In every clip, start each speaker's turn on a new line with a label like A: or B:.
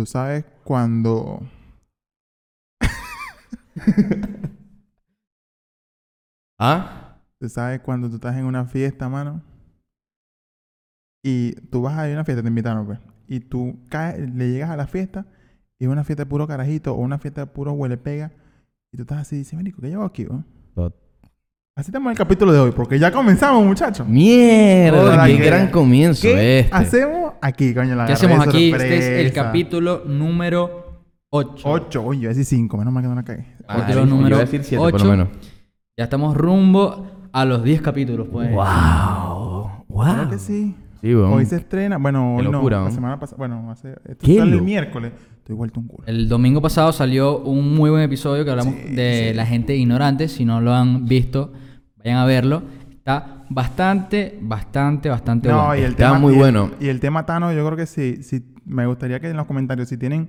A: Tú sabes cuando...
B: ¿Ah?
A: Tú sabes cuando tú estás en una fiesta, mano. Y tú vas a ir a una fiesta, te invitaron, pues. Y tú caes, le llegas a la fiesta y es una fiesta de puro carajito o una fiesta de puro huele pega. Y tú estás así, dices, Marico, ¿qué llevo aquí? Así estamos en el capítulo de hoy, porque ya comenzamos, muchachos.
B: ¡Mierda!
A: Hola,
B: ¡Qué
A: ¿qué-
B: gran comienzo
A: ¿Qué
B: este!
A: hacemos aquí, coño? La
C: ¿Qué hacemos aquí? Este es el
A: sorpresa.
C: capítulo número 8.
A: Ocho, oye, yo decía cinco, menos mal que no la cagué.
B: Ah,
C: capítulo número
B: iba a decir siete, por lo
C: ocho.
B: menos.
C: Ya estamos rumbo a los 10 capítulos, pues.
B: ¡Wow! ¡Wow!
A: que sí.
B: Sí, weón.
A: Hoy se estrena, bueno, hoy
B: locura,
A: no, la semana pasada, bueno, hace, esto
B: Qué
A: sale el miércoles, estoy vuelto un culo.
C: El domingo pasado salió un muy buen episodio que hablamos
A: Sí,
C: de
A: sí.
C: la gente ignorante. Si no lo han visto, vayan a verlo. Está bastante, bastante, bastante
A: No,
C: bueno.
A: y el
B: Está
A: tema
B: muy
A: y el-
B: bueno.
A: Y el tema Tano, yo creo que sí, sí, me gustaría que en los comentarios, si tienen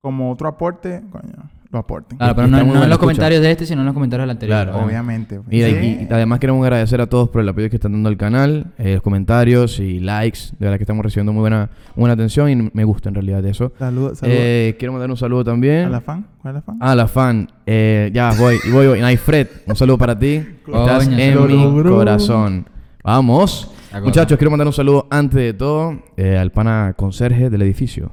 A: como otro aporte, coño, lo aporten.
C: Claro, pero no, en los
B: escucha.
C: comentarios de este, sino en los comentarios del anterior.
B: Claro.
A: Obviamente. pues. Sí.
B: y, además queremos agradecer a todos por el apoyo que están dando al canal, eh, los comentarios y likes. De verdad que estamos recibiendo muy buena, buena atención y me gusta en realidad eso.
A: Saludos, saludos.
B: Eh, quiero mandar un saludo también.
A: ¿A la fan? ¿Cuál es la fan?
B: Ah, la fan. Eh, ya, voy, y voy, voy. Ay, Fred, un saludo para ti. Estás en
A: lo
B: mi
A: logró.
B: corazón. Vamos. Muchachos, quiero mandar un saludo antes de todo eh, al pana conserje del edificio.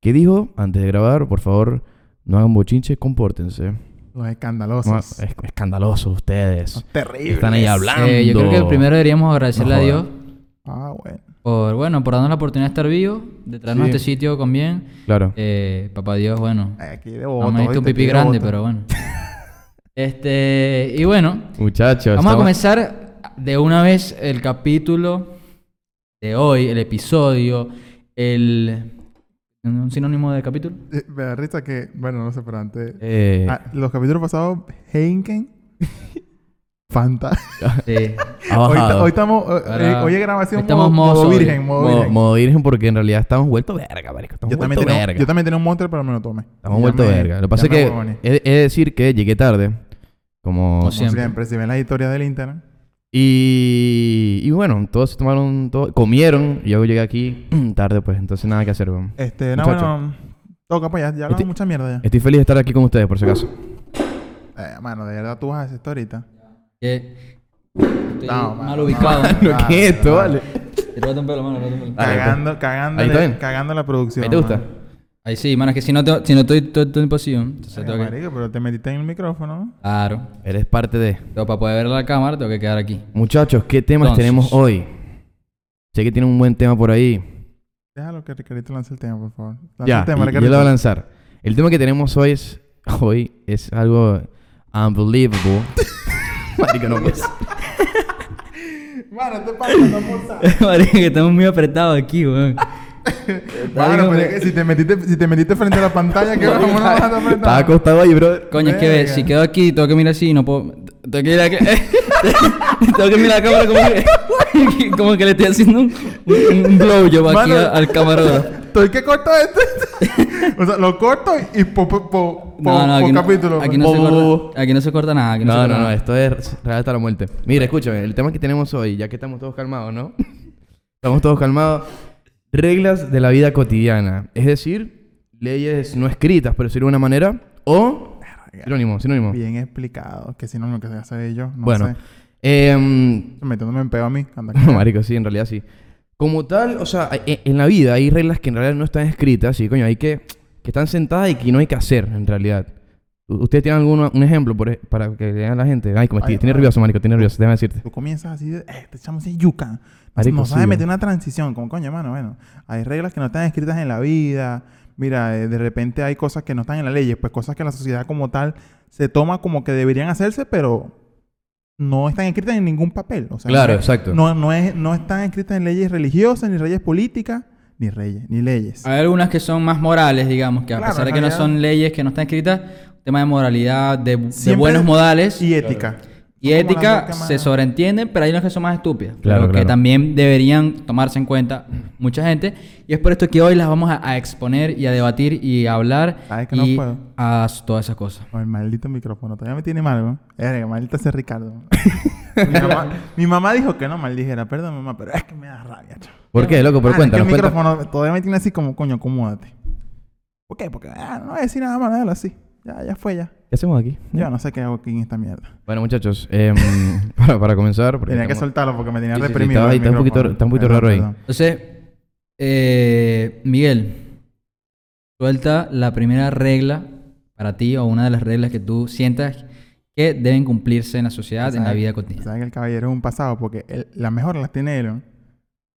B: ¿Qué dijo? Antes de grabar, por favor, no hagan bochinche, compórtense.
A: Los
B: No,
A: escandalosos.
B: es escandalosos ustedes.
A: Terribles.
B: Están ahí hablando.
C: Eh, yo creo que primero deberíamos agradecerle
B: No
C: a. Dios
A: Ah, bueno.
C: por, bueno, por darnos la oportunidad de estar vivos, de traernos
B: Sí.
C: a este sitio con bien.
B: Claro.
C: Eh, papá Dios, bueno,
A: Aquí de
C: no
A: voto,
C: me diste un pipí grande, pero bueno. Este, y bueno,
B: Muchachos.
C: vamos a comenzar de una vez el capítulo de hoy, el episodio, el... ¿Un sinónimo de capítulo?
A: Eh, Me da risa que, bueno, no sé, pero antes.
B: Eh,
A: Ah, los capítulos pasados, Heineken, Fanta.
C: Sí.
A: Hoy, estamos, hoy es grabación
C: estamos
A: modo,
C: modo
A: modo
C: sobrio.
A: virgen, modo,
B: Modo,
A: virgen.
B: modo virgen porque en realidad estamos vueltos verga, marico. Estamos
A: yo, también
B: vueltos
A: tenía,
B: verga.
A: yo también tenía un monster, pero me lo tomé.
B: Estamos vueltos verga. Lo que pasa es que he, he de decir que llegué tarde. Como...
C: Como siempre.
A: siempre. si ven la historia del Instagram.
B: Y, y bueno, todos se tomaron, todo, comieron y yo llegué aquí tarde, pues entonces nada que hacer. weón.
A: Este, no,
B: Muchacho.
A: bueno, toca pues ya, ya hablamos
B: Este-
A: mucha mierda ya.
B: Estoy feliz de estar aquí con ustedes, por si acaso.
A: Eh, mano, de verdad tú vas a hacer esto ahorita.
C: Que estoy
A: No,
C: mal
A: mano,
C: ubicado.
A: mano.
B: ¿Qué es esto, vale?
C: Rótate un pelo, mano, rótate un pelo.
B: Pues.
A: cagando, cagando, cagando la producción.
B: ¿Ahí te gusta?
A: mano.
C: Ahí sí, mano, es que si no, te- si no estoy todo el tiempo así, ¿no? entonces
A: Ay,
C: tengo que...
A: marico, pero te metiste en el micrófono.
C: Claro.
B: Eres parte de...
C: Pero para poder ver la cámara tengo que quedar aquí.
B: Muchachos, ¿qué temas
C: Entonces.
B: tenemos hoy? Sé que tienen un buen tema por ahí.
A: Déjalo que Ricardito lance el tema, por favor. Lanza
B: Ya,
A: el tema,
B: y- yo lo voy a lanzar. El tema que tenemos hoy es... Hoy es algo... Unbelievable. Marico, no pues.
A: Mano, te pasa, no forzar.
C: Marico, que estamos muy apretados aquí, weón.
A: Mano, pero es que si te metiste, si te metiste frente a la pantalla, ¿qué vamos a
B: Estaba acostado ahí, bro.
C: Coño, es que ve, si quedo aquí, tengo que mirar así y no puedo... Tengo que mirar aquí... tengo que mirar la cámara como que... como que le estoy haciendo un, un, un blowjob aquí
A: Mano.
C: al camarógrafo.
A: Estoy que corto esto. o sea, lo corto y po, po, po,
C: No, no,
A: po
C: aquí no,
A: capítulo.
C: aquí no se corta, aquí no se corta nada. Aquí no,
B: No,
C: se
B: no,
C: corta
B: no,
C: nada.
B: esto es real hasta la muerte. Mira, escúchame, el tema que tenemos hoy, ya que estamos todos calmados, ¿no? estamos todos calmados. Reglas de la vida cotidiana. Es decir, leyes no escritas, por decirlo de una manera, o... Sinónimo, sinónimo.
A: Bien explicado. Que si no, lo que se sabe yo. No
B: bueno,
A: sé.
B: em,
A: Metiéndome en peo a mí. Anda,
B: No, marico, sí, en realidad sí. Como tal, o sea, e- en la vida hay reglas que en realidad no están escritas, y coño, hay que... que están sentadas y que no hay que hacer, en realidad. ¿Ustedes tienen algún un ejemplo por, e- para que vean la gente? Ay, como estoy,
A: Ay,
B: estoy
A: ay.
B: nervioso, marico, estoy nervioso, déjame decirte.
A: Tú comienzas así de, eh, este chamo así yuca. No,
B: Marico,
A: no
B: sí,
A: sabe
B: güey.
A: meter una transición. Como coño, mano, bueno. Hay reglas que no están escritas en la vida. Mira, eh, de repente hay cosas que no están en la ley. Pues cosas que la sociedad como tal se toma como que deberían hacerse, pero no están escritas en ningún papel. O sea,
B: Claro,
A: no
B: exacto.
A: No, no, es, no están escritas en leyes religiosas, ni leyes políticas, ni reyes, ni leyes.
C: Hay algunas que son más morales, digamos, que a
A: Claro,
C: pesar de que no son leyes que no están escritas, tema de moralidad, de, buenos modales
A: Y ética.
C: y ética se sobreentienden, pero hay unas que son más estúpidas.
B: Claro,
C: pero que también deberían tomarse en cuenta mucha gente. Y es por esto que hoy las vamos a, a exponer y a debatir y a hablar
A: ¿Sabes que no
C: y
A: puedo?
C: a todas esas cosas.
A: El maldito micrófono. Todavía me tiene mal, ¿no? Verga, maldita sea Ricardo. mi, mamá, mi mamá dijo que no maldijera. Perdón, mamá, pero es que me da rabia, chavo.
B: ¿Por qué, loco? Por
A: Ah, es que
B: cuéntanos,
A: el
B: cuéntanos.
A: micrófono todavía me tiene así como, coño, acomódate. ¿Por qué? Porque ah, no voy a decir nada más, déjalo así. Ya, ya fue, ya.
B: ¿Qué hacemos aquí?
A: Yo no sé qué hago aquí en esta mierda.
B: Bueno, muchachos, em, para, para comenzar... porque
A: Tenía que
B: estamos-
A: soltarlo porque me tenía
B: Sí, sí, sí,
A: reprimido.
B: estaba ahí,
A: el
B: está un poquito-
A: micrófono.
B: está un poquito
A: Perdón,
B: raro ahí.
A: perdón.
C: Entonces, eh, Miguel, suelta la primera regla para ti o una de las reglas que tú sientas que deben cumplirse en la sociedad, en la
A: ¿Sabes?
C: vida cotidiana.
A: Sabes que el caballero es un pasado porque él- las mejores las tiene él. ¿no?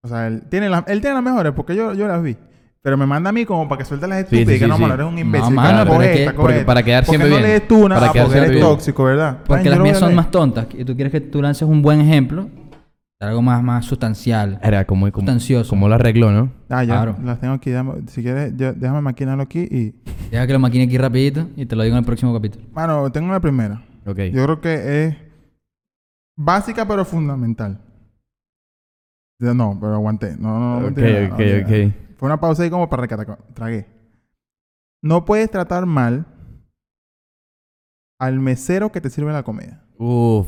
A: O sea, él tiene, las, él tiene las mejores porque yo, yo las vi. Pero me manda a mí como para que suelte las
B: Sí,
A: estúpidas
B: sí,
A: y que
B: sí,
A: no,
B: sí.
A: mano, eres un
C: No,
A: imbécil.
C: mano,
A: Coge esta,
C: que-
A: coge
B: porque para quedar
A: ¿Por qué
B: siempre
A: no
B: bien.
A: lees tú una?
B: Para
A: Ah,
B: quedar
A: porque eres
B: siempre bien.
A: tóxico, ¿verdad?
C: Porque
A: Ay,
C: las mías son más tontas y tú quieres que tú lances un buen ejemplo, algo más, más sustancial.
B: Era como, como,
C: Sustancioso.
B: como lo arregló, ¿no?
A: Ah, ya.
C: Claro.
A: Las tengo aquí. si quieres, yo- déjame maquinarlo aquí y...
C: Deja que lo maquine aquí rapidito y te lo digo en el próximo capítulo.
A: Mano, tengo la primera.
B: Ok.
A: Yo creo que es básica pero fundamental. No, pero aguanté. No, no, no.
B: ok,
A: mentira,
B: ok,
A: no,
B: ok.
A: Fue una pausa ahí como para recatar. Tragué. No puedes tratar mal al mesero que te sirve la comida.
B: Uf.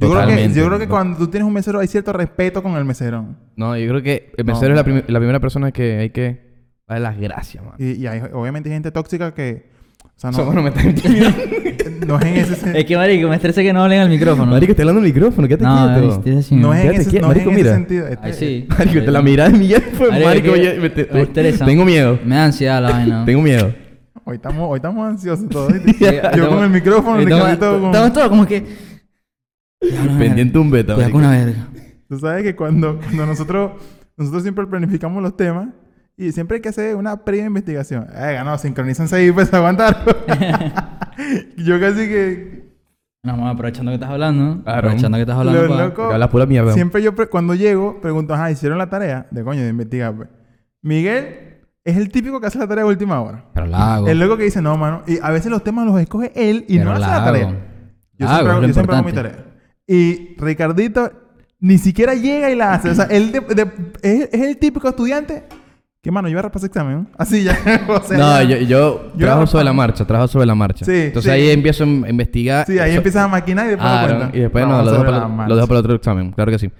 A: Yo creo, que,
B: Totalmente.
A: yo creo que cuando tú tienes un mesero hay cierto respeto con el mesero.
B: No, yo creo que el
A: No,
B: mesero es la,
A: no.
B: prim- la primera persona que hay que darle las gracias, man.
A: Y, y hay obviamente gente tóxica que... O sea,
B: Eso
A: no,
B: no me está intimidando.
A: no es en ese sen-
C: Es que, marico, me estresa que no hablen al micrófono.
B: Marico, está hablando el micrófono, quédate
C: no,
B: quieto.
C: estoy
A: no es en ese,
B: quieto,
A: no es en
B: marico,
A: ese
B: mira.
A: sentido. Este-
C: Ay, sí.
B: Marico, te la mirada de Miguel fue,
C: Marico,
B: marico,
C: es que
B: oye, me te-
C: me estresa.
B: tengo miedo.
C: Me da ansiedad la vaina.
B: Tengo miedo.
A: Hoy estamos, hoy estamos ansiosos todos. Yo con el micrófono,
C: Estamos,
A: Ricardito con...
C: estamos todos como que...
B: Pendiente un beta, marico.
C: una verga.
A: Tú sabes que cuando, cuando nosotros, nosotros siempre planificamos los temas y siempre hay que hacer una previa investigación. Eh, no, sincronízanse ahí pues aguantar. Yo casi que...
C: No, vamos, aprovechando que estás hablando.
B: Claro.
C: Aprovechando que estás hablando.
A: Lo
C: pa-
A: loco-
B: Porque hablas pura mierda.
A: Siempre yo cuando llego pregunto, ajá, ¿hicieron la tarea? De coño, de investigar. pues. Miguel es el típico que hace la tarea de última hora.
C: Pero la hago.
A: El loco que dice, no, mano. Y a veces los temas los escoge él y
C: Pero
A: no hace
C: la
A: tarea. Yo
C: La
A: siempre, hago, yo siempre hago mi tarea. Y Ricardito ni siquiera llega y la hace. O sea, él de- de- es, es el típico estudiante que, mano, yo voy a repasar examen. Así ya. o sea,
B: No,
A: ya-
B: yo, yo
A: Yo
B: trabajo sobre la marcha, trabajo sobre la marcha.
A: Sí,
B: Entonces
A: sí.
B: ahí empiezo a in- investigar.
A: Sí, ahí
B: Eso-
A: empiezas a maquinar y después
B: Ah,
A: lo
B: no,
A: cuentas.
B: y después no,
A: Vamos
B: lo dejo, para, lo dejo para el otro examen, claro que sí.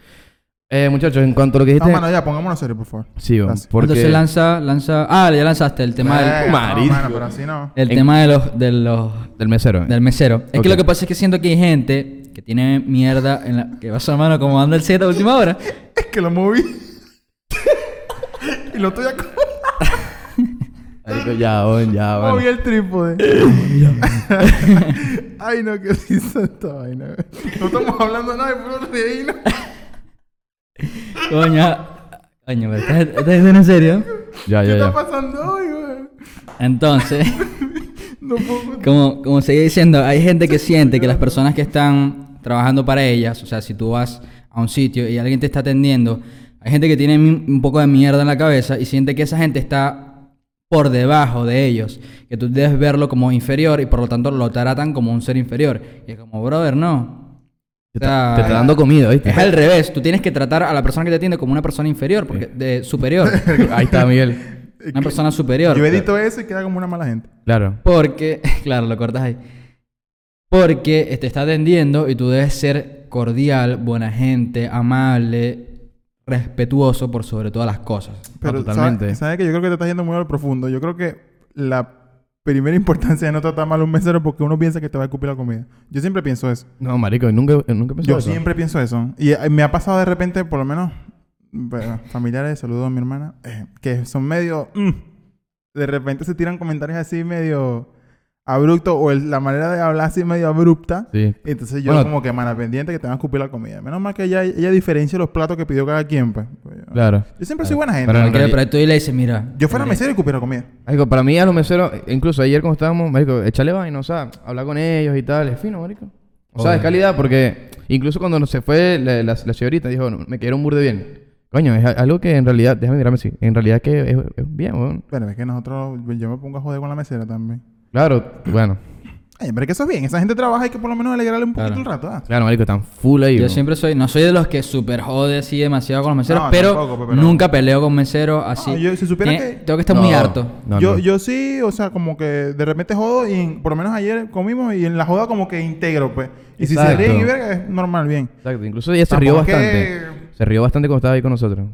B: Eh, muchachos, en cuanto a lo que
A: No,
B: dijiste...
A: mano, ya, pongámonos serio, por favor.
B: sí,
A: Gracias.
B: porque...
C: Entonces lanza, lanza... Ah, ya lanzaste el tema del...
A: Venga, no, mano, pero así no.
C: El
B: En-
C: tema de los, de los
B: Del mesero.
C: del mesero. Es que lo que pasa es que siento que hay gente que tiene mierda en la que va a su mano como anda el set a última hora.
A: Es que lo moví. Y lo estoy acá.
B: Marico, ya, bon, ya, bueno.
A: Moví el trípode. Ay, no, qué risa esta vaina. No estamos hablando nada de puro reírnos.
C: Coño. Coño, ¿estás, diciendo en serio?
B: Ya,
A: ¿Qué
B: ya,
A: está
B: ya.
A: pasando hoy, güey?
C: Entonces,
A: No puedo...
C: como, como seguía diciendo, hay gente que siente que las personas que están trabajando para ellas, o sea, si tú vas a un sitio y alguien te está atendiendo, hay gente que tiene un poco de mierda en la cabeza y siente que esa gente está por debajo de ellos, que tú debes verlo como inferior y por lo tanto lo tratan como un ser inferior. Y es como, brother, no.
B: Te,
C: O sea,
B: está, te está dando comida, ¿viste?
C: Es al revés, tú tienes que tratar a la persona que te atiende como una persona inferior, porque de superior,
B: Ahí está, Miguel.
C: una persona superior.
A: Yo edito eso y queda como una mala gente.
B: Claro.
C: Porque, claro, lo cortas ahí. Porque te está atendiendo y tú debes ser cordial, buena gente, amable, respetuoso por sobre todas las cosas.
A: Pero,
B: totalmente.
A: ¿sabes sabe que yo creo que te estás yendo muy al profundo? Yo creo que la primera importancia de no tratar mal a un mesero es porque uno piensa que te va a escupir la comida. Yo siempre pienso eso.
B: No, marico, nunca, nunca pensé
A: Yo
B: eso.
A: siempre pienso eso. Y eh, me ha pasado de repente, por lo menos, bueno, familiares, saludos a mi hermana, eh, que son medio... mm, de repente se tiran comentarios así medio abruptos o el- la manera de hablar así medio abrupta.
B: Sí.
A: Entonces yo
B: Bueno.
A: como que, mana, pendiente que te van a escupir la comida. Menos mal que ella, ella diferencia los platos que pidió cada quien, pues. Pues
B: Claro.
A: Yo siempre soy buena gente.
B: Pero
C: por ahí tú le dices, mira.
A: Yo fuera
C: mira,
A: mesero y cupiera comida.
B: Marico, para mí a los meseros, incluso ayer como estábamos, marico, échale vaina, o sea, hablar con ellos y tal, es fino, marico. O sea, es calidad porque incluso cuando se fue la, la, la señorita dijo, "No, me quiero un burde bien. Coño, es algo que en realidad, déjame mirarme así, en realidad que es, es bien, weón.
A: Pero es que nosotros, yo me pongo a joder con la mesera también.
B: Claro, bueno,
A: Ay, pero es que eso es bien. Esa gente trabaja y que por lo menos alegrarle un poquito
C: Claro.
A: el rato. ¿ah?
B: claro, marico, están full ahí.
C: Yo siempre soy, no soy de los que super jode así demasiado con los meseros,
A: No,
C: pero,
A: tampoco, pero-
C: nunca peleo con meseros así.
A: No, yo, si supiera
C: Tiene-
A: que-
C: Tengo que estar
B: No,
C: muy harto.
B: no,
A: yo,
B: no.
A: yo sí, o sea, como que de repente jodo y en- por lo menos ayer comimos y en la joda como que integro, pues. Y si se
B: Exacto.
A: ríen y verga, es normal, bien.
B: Exacto, incluso ella se rió
A: Tampoco es
B: bastante.
A: que-
B: Se rió bastante cuando estaba ahí con nosotros.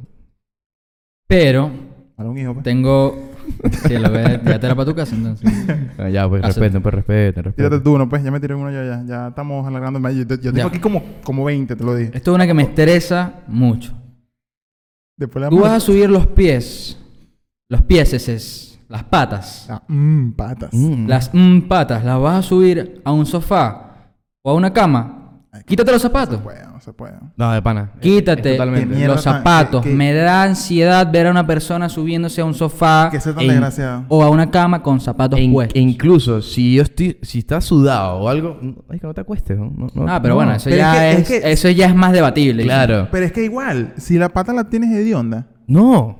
C: Pero
A: Para un hijo, pues.
C: tengo Sí, lo que ya te era para tu casa entonces.
B: Ah, ya, pues
C: Hace-
B: respeten, pues respeten,
A: Tírate
B: respeten.
A: tú uno, pues. Ya me tiré uno yo ya. Ya estamos alargando más. Yo, yo tengo
C: Ya.
A: aquí como, como 20, te lo dije.
C: Esto es una que me estresa mucho.
A: Después le
C: Tú
A: damos-
C: vas a subir los pies, los pies, es, las patas.
A: Ah, mm, patas.
B: Mm.
C: Las mm, patas las vas a subir a un sofá o a una cama. Quítate los
A: No
C: zapatos.
A: se puede, no se puede.
B: No, de pana. Es-
C: Quítate
B: es
C: los zapatos.
A: que- que-
C: Me da ansiedad ver a una persona subiéndose a un sofá
A: Que sea tan
C: e-
A: desgraciado.
C: o a una cama con zapatos
B: E in-
C: puestos.
B: e incluso si yo estoy, si estás sudado o algo, no- ay, que no te acuestes, ¿no? No- no-
C: ah, pero
B: no.
C: bueno, eso
A: Pero
C: ya
A: es
C: es,
A: que- es que-
C: eso ya es más debatible.
B: Claro.
A: Pero es que igual, si la pata la tienes hedionda,
B: No.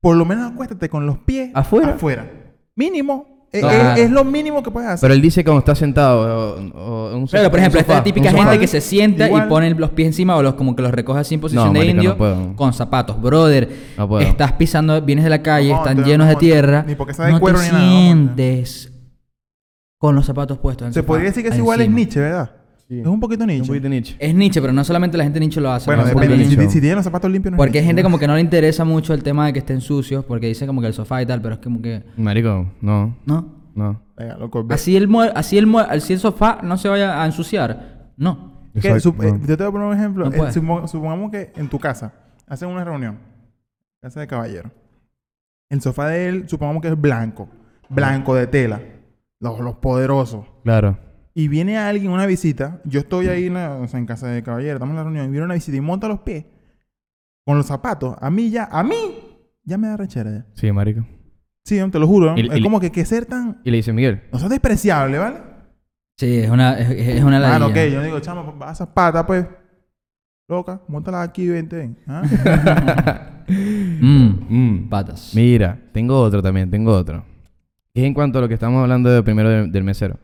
A: por lo menos acuéstate con los pies
B: ¿Afuera?
A: afuera. Mínimo. Es,
C: Claro.
A: es- es lo mínimo que puedes hacer.
B: Pero él dice cuando está sentado o, o en un sofá-
C: por ejemplo,
B: un
C: esta
B: sofá,
C: típica
B: un
C: gente
B: sofá.
C: que se sienta
A: Igual-
C: y pone los pies encima o los como que los recoge así en posición
B: No,
C: de
B: marico, no
C: indio
B: puedo.
C: con zapatos. Brother,
B: No puedo.
C: estás pisando, vienes de la calle,
A: No,
C: están
A: te-
C: llenos de
A: no,
C: tierra.
A: ni porque sea de
C: no
A: cuero
C: te
A: ni nada, no,
C: sientes con los zapatos puestos. en
A: Se
C: sofá,
A: podría decir que es igual es. Nietzsche, ¿verdad?
B: Sí.
A: Es un poquito
B: Un
A: Nietzsche.
B: poquito.
C: Es Nietzsche, pero no solamente la gente Nietzsche lo hace.
A: Bueno,
C: ¿no?
A: depende.
C: Porque-
A: Si, si tienen los zapatos limpios, no es
C: Porque hay gente como que no le interesa mucho el tema de que estén sucios, porque dice como que el sofá y tal, pero es como que...
B: Marico, no,
C: No.
B: no.
A: Venga, loco. ve.
C: Así el, así, el, así el sofá no se vaya a ensuciar. No.
A: Que
B: Exacto,
A: sup- eh,
B: no.
A: yo te voy a poner un ejemplo.
C: No
A: Eh, supongamos que en tu casa hacen una reunión. Casa de caballero. El sofá de él, supongamos que es blanco. Blanco de tela. Los, los poderosos.
B: Claro.
A: Y viene alguien, una visita. Yo estoy ahí en, la- o sea, en casa de caballero, estamos en la reunión. Y viene una visita y monta los pies. Con los zapatos. A mí ya, a mí, ya me da rechera ya.
B: Sí, marico.
A: Sí, te lo juro.
B: Y-
A: es
B: y-
A: como que, que ser tan.
B: Y le dice Miguel.
A: No seas despreciable, ¿vale?
C: Sí, es una, es, es una
A: Ah, no, ok. Yo digo, chamo, vas a esas patas, pues. Loca, montala aquí y vente. ven. ¿Ah?
C: Mm,
B: Mm.
C: patas.
B: Mira, tengo otro también, tengo otro. Es en cuanto a lo que estamos hablando de primero de- del mesero.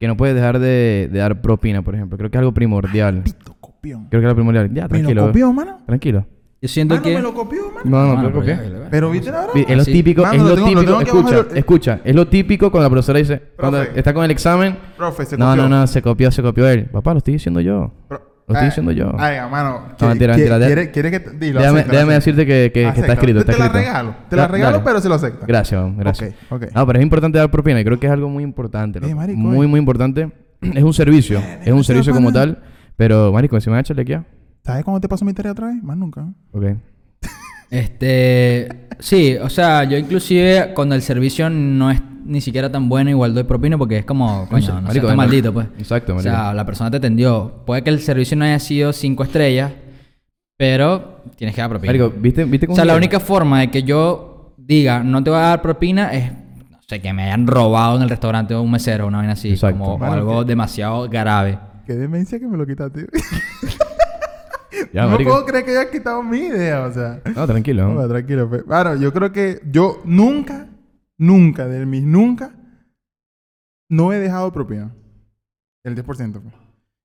B: Que no puedes dejar de, de dar propina, por ejemplo. Creo que es algo primordial.
A: Pito, copión.
B: Creo que es lo primordial. Ya,
A: ¿Me
B: tranquilo.
A: lo copió, mano?
B: Tranquilo.
C: Yo siento
A: Mano,
C: que...
A: me lo copió, mano.
B: No, no, que-
C: ya, ya, ya.
A: Pero viste broma.
B: Es lo típico,
A: Mano,
B: es
A: lo
B: lo
A: tengo- lo
B: típico. Escucha, escucha. Es lo típico cuando la profesora dice, cuando está con el examen.
A: Profe, se
B: No,
A: copió.
B: no, no, se copió, se copió él. Papá, lo estoy diciendo yo.
A: Pro-
B: Lo estoy
A: Ay,
B: diciendo yo.
A: Ay, mano.
B: No, mentira, mentira, de-
A: ¿Quiere, quiere que te... Dilo,
B: déjame decirte que, que- que está escrito. Está
A: Te la regalo. Te la regalo,
B: dale.
A: pero se lo acepta.
B: Gracias, vamos, gracias.
A: Ok, ok.
B: No, pero es importante dar propina. y Creo que es algo muy importante.
A: Eh, marico,
B: muy,
A: eh.
B: muy importante. Es un servicio. Es un servicio como tal. Pero, marico, si me vas a echarle aquí. ah,
A: ¿Sabes cuándo te paso mi tarea otra vez? Más nunca.
B: Ok.
C: Este, sí, o sea, yo inclusive cuando el servicio no es ni siquiera tan bueno, igual doy propina porque es como, coño, no
B: Marico,
C: seas tan
B: bueno.
C: maldito, pues.
B: Exacto,
C: O
B: marico.
C: sea, la persona te atendió. Puede que el servicio no haya sido cinco estrellas, pero tienes que dar propina.
B: Marico, ¿viste, viste
C: o sea, la única forma de que yo diga no te voy a dar propina es, no sé, que me hayan robado en el restaurante o un mesero o una vaina así,
B: Exacto.
C: como o
A: Mano,
C: algo
A: que-
C: demasiado grave.
A: Qué demencia que me lo quitaste.
B: Ya,
A: no
B: marico.
A: puedo creer que hayas quitado mi idea, o sea.
B: No, tranquilo.
A: No, tranquilo. pues. Claro, yo creo que yo nunca, nunca, de mis nunca, no he dejado propina. El 10%. Pues.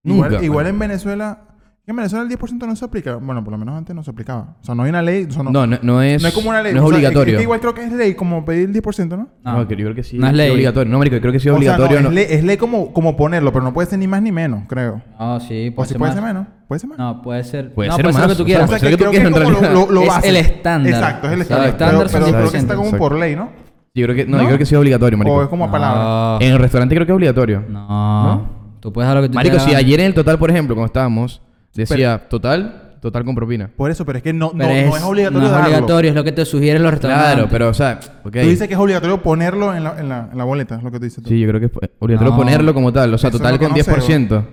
A: Igual,
B: Nunca,
A: igual
B: marico.
A: en Venezuela, en Venezuela el 10% no se aplica. Bueno, por lo menos antes no se aplicaba. O sea, no hay una ley. o sea, no,
B: No, no, no es.
A: no es como una ley.
B: No es
A: o sea,
B: obligatorio.
A: Es, que igual creo que es ley como pedir el 10%, ¿no?
B: No, que yo creo que sí.
C: No es ley.
B: obligatorio. No, marico, creo que sí es
A: O sea, no,
B: obligatorio.
A: es, ley, es ley como, como ponerlo, pero no puede ser ni más ni menos, creo.
C: No, sí,
A: O
C: puede
A: si
C: ser
A: puede
C: más.
A: ser menos. Puede ser más.
C: No, puede ser.
B: Puede
C: no,
B: ser
C: puede ser
B: más,
C: lo que tú
B: o sea,
C: quieras.
B: puede ser que tú
A: creo
B: quieras en
A: es como
B: realidad.
A: lo, lo
C: Es
A: base.
C: el estándar.
A: Exacto, es el
C: O sea,
A: estándar. pero,
C: son
A: pero creo que
C: 10%.
A: está como por ley, ¿no?
B: Yo creo que, no,
A: ¿No?
B: yo creo que sí es obligatorio, marico.
A: O es como a palabra.
C: No,
B: En el restaurante creo que es obligatorio.
C: no. Tú puedes dar lo que tú
B: Marico,
C: te
B: si ayer en el total, por ejemplo, cuando estábamos, decía total, total con propina.
A: Por eso, pero es que no, no,
C: Pero
A: no es obligatorio
C: No es
A: darlo.
C: obligatorio, es lo que te sugieren los restaurantes.
B: Claro, pero, o sea, ok.
A: Tú dices que es obligatorio ponerlo en la, en la, en la boleta, es lo que tú dices tú.
B: Sí, yo creo que es obligatorio
C: No.
B: ponerlo como tal. O sea,
A: Eso es
B: total con
A: no sé,
B: 10%.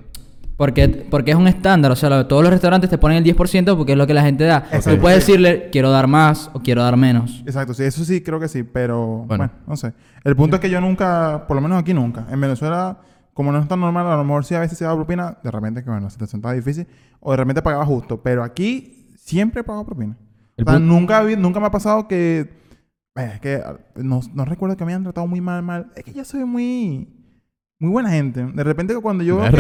C: Porque, porque es un estándar, o sea, lo- todos los restaurantes te ponen el 10% porque es lo que la gente da.
A: Exacto.
C: Tú puedes decirle, quiero dar más o quiero dar menos.
A: Exacto, sí, eso sí creo que sí, pero
B: Bueno.
A: bueno, no sé. El punto es que yo nunca, por lo menos aquí nunca, en Venezuela, como no es tan normal, a lo mejor sí a veces se da propina, de repente que bueno, la situación estaba difícil, o de repente pagaba justo, pero aquí siempre he pagado propina.
B: El
A: o sea, nunca, nunca me ha pasado que, es que ah, no, no recuerdo que me hayan tratado muy mal, mal. Es que yo soy muy, muy buena gente. De repente cuando yo... que-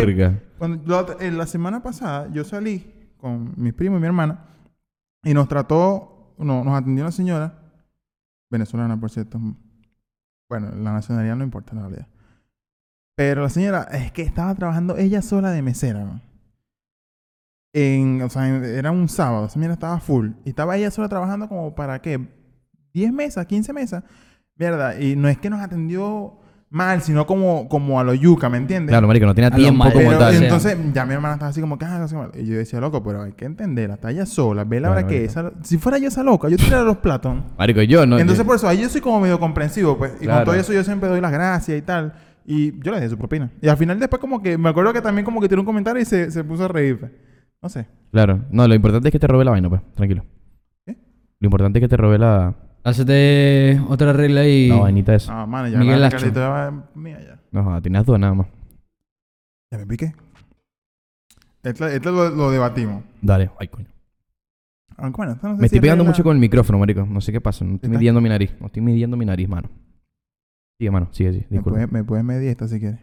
A: cuando, la, en la semana pasada yo salí con mis primos y mi hermana y nos trató, no, nos atendió una señora, venezolana por cierto. Bueno, la nacionalidad no importa en realidad. Pero la señora es que estaba trabajando ella sola de mesera. ¿no? En, o sea, en- era un sábado, esa señora estaba full. Y estaba ella sola trabajando como para qué? 10 mesas, 15 mesas. mierda, y no es que nos atendió mal, sino como, como a lo yuca, ¿me entiendes?
B: Claro, marico, no
C: lo
B: tiempo
C: mal.
B: como
A: Pero,
B: tal.
A: entonces, ya mi hermana estaba así como que, ah, así como- y yo decía, loco, pero hay que entender, hasta ella sola, ve la
B: Claro,
A: hora que esa, si fuera yo esa loca, yo tirara los platos.
B: Marico, yo no.
A: Entonces,
B: yo-
A: por eso, ahí yo soy como medio comprensivo, pues. Y
B: Claro.
A: con todo eso yo siempre doy las gracias y tal. Y yo le di su propina. Y al final después como que, me acuerdo que también como que tiró un comentario y se, se puso a reír, pues. No sé.
B: Claro. No, lo importante es que te robe la vaina, pues. Tranquilo.
A: ¿Qué?
B: Lo importante es que te robe la,
C: Hácete otra regla y...
B: la vainita esa.
A: Ah, mano, ya
C: Miguel
A: la
C: Lacho.
A: Va mía ya.
B: No, joda, tienes dos nada más.
A: Ya me piqué. Esto, esto lo, lo debatimos.
B: Dale. Ay, coño.
A: Aunque bueno, esto no sé
B: Me
A: si
B: estoy pegando
A: regla-
B: mucho con el micrófono, marico. No sé qué pasa. No estoy midiendo mi nariz. No estoy midiendo mi nariz, mano. Sigue, mano. Sigue, sí.
A: Me
B: Disculpa.
A: puedes, me puedes medir esto si quieres.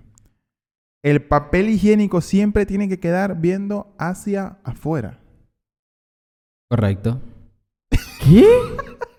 A: El papel higiénico siempre tiene que quedar viendo hacia afuera.
C: Correcto.
B: ¿Qué?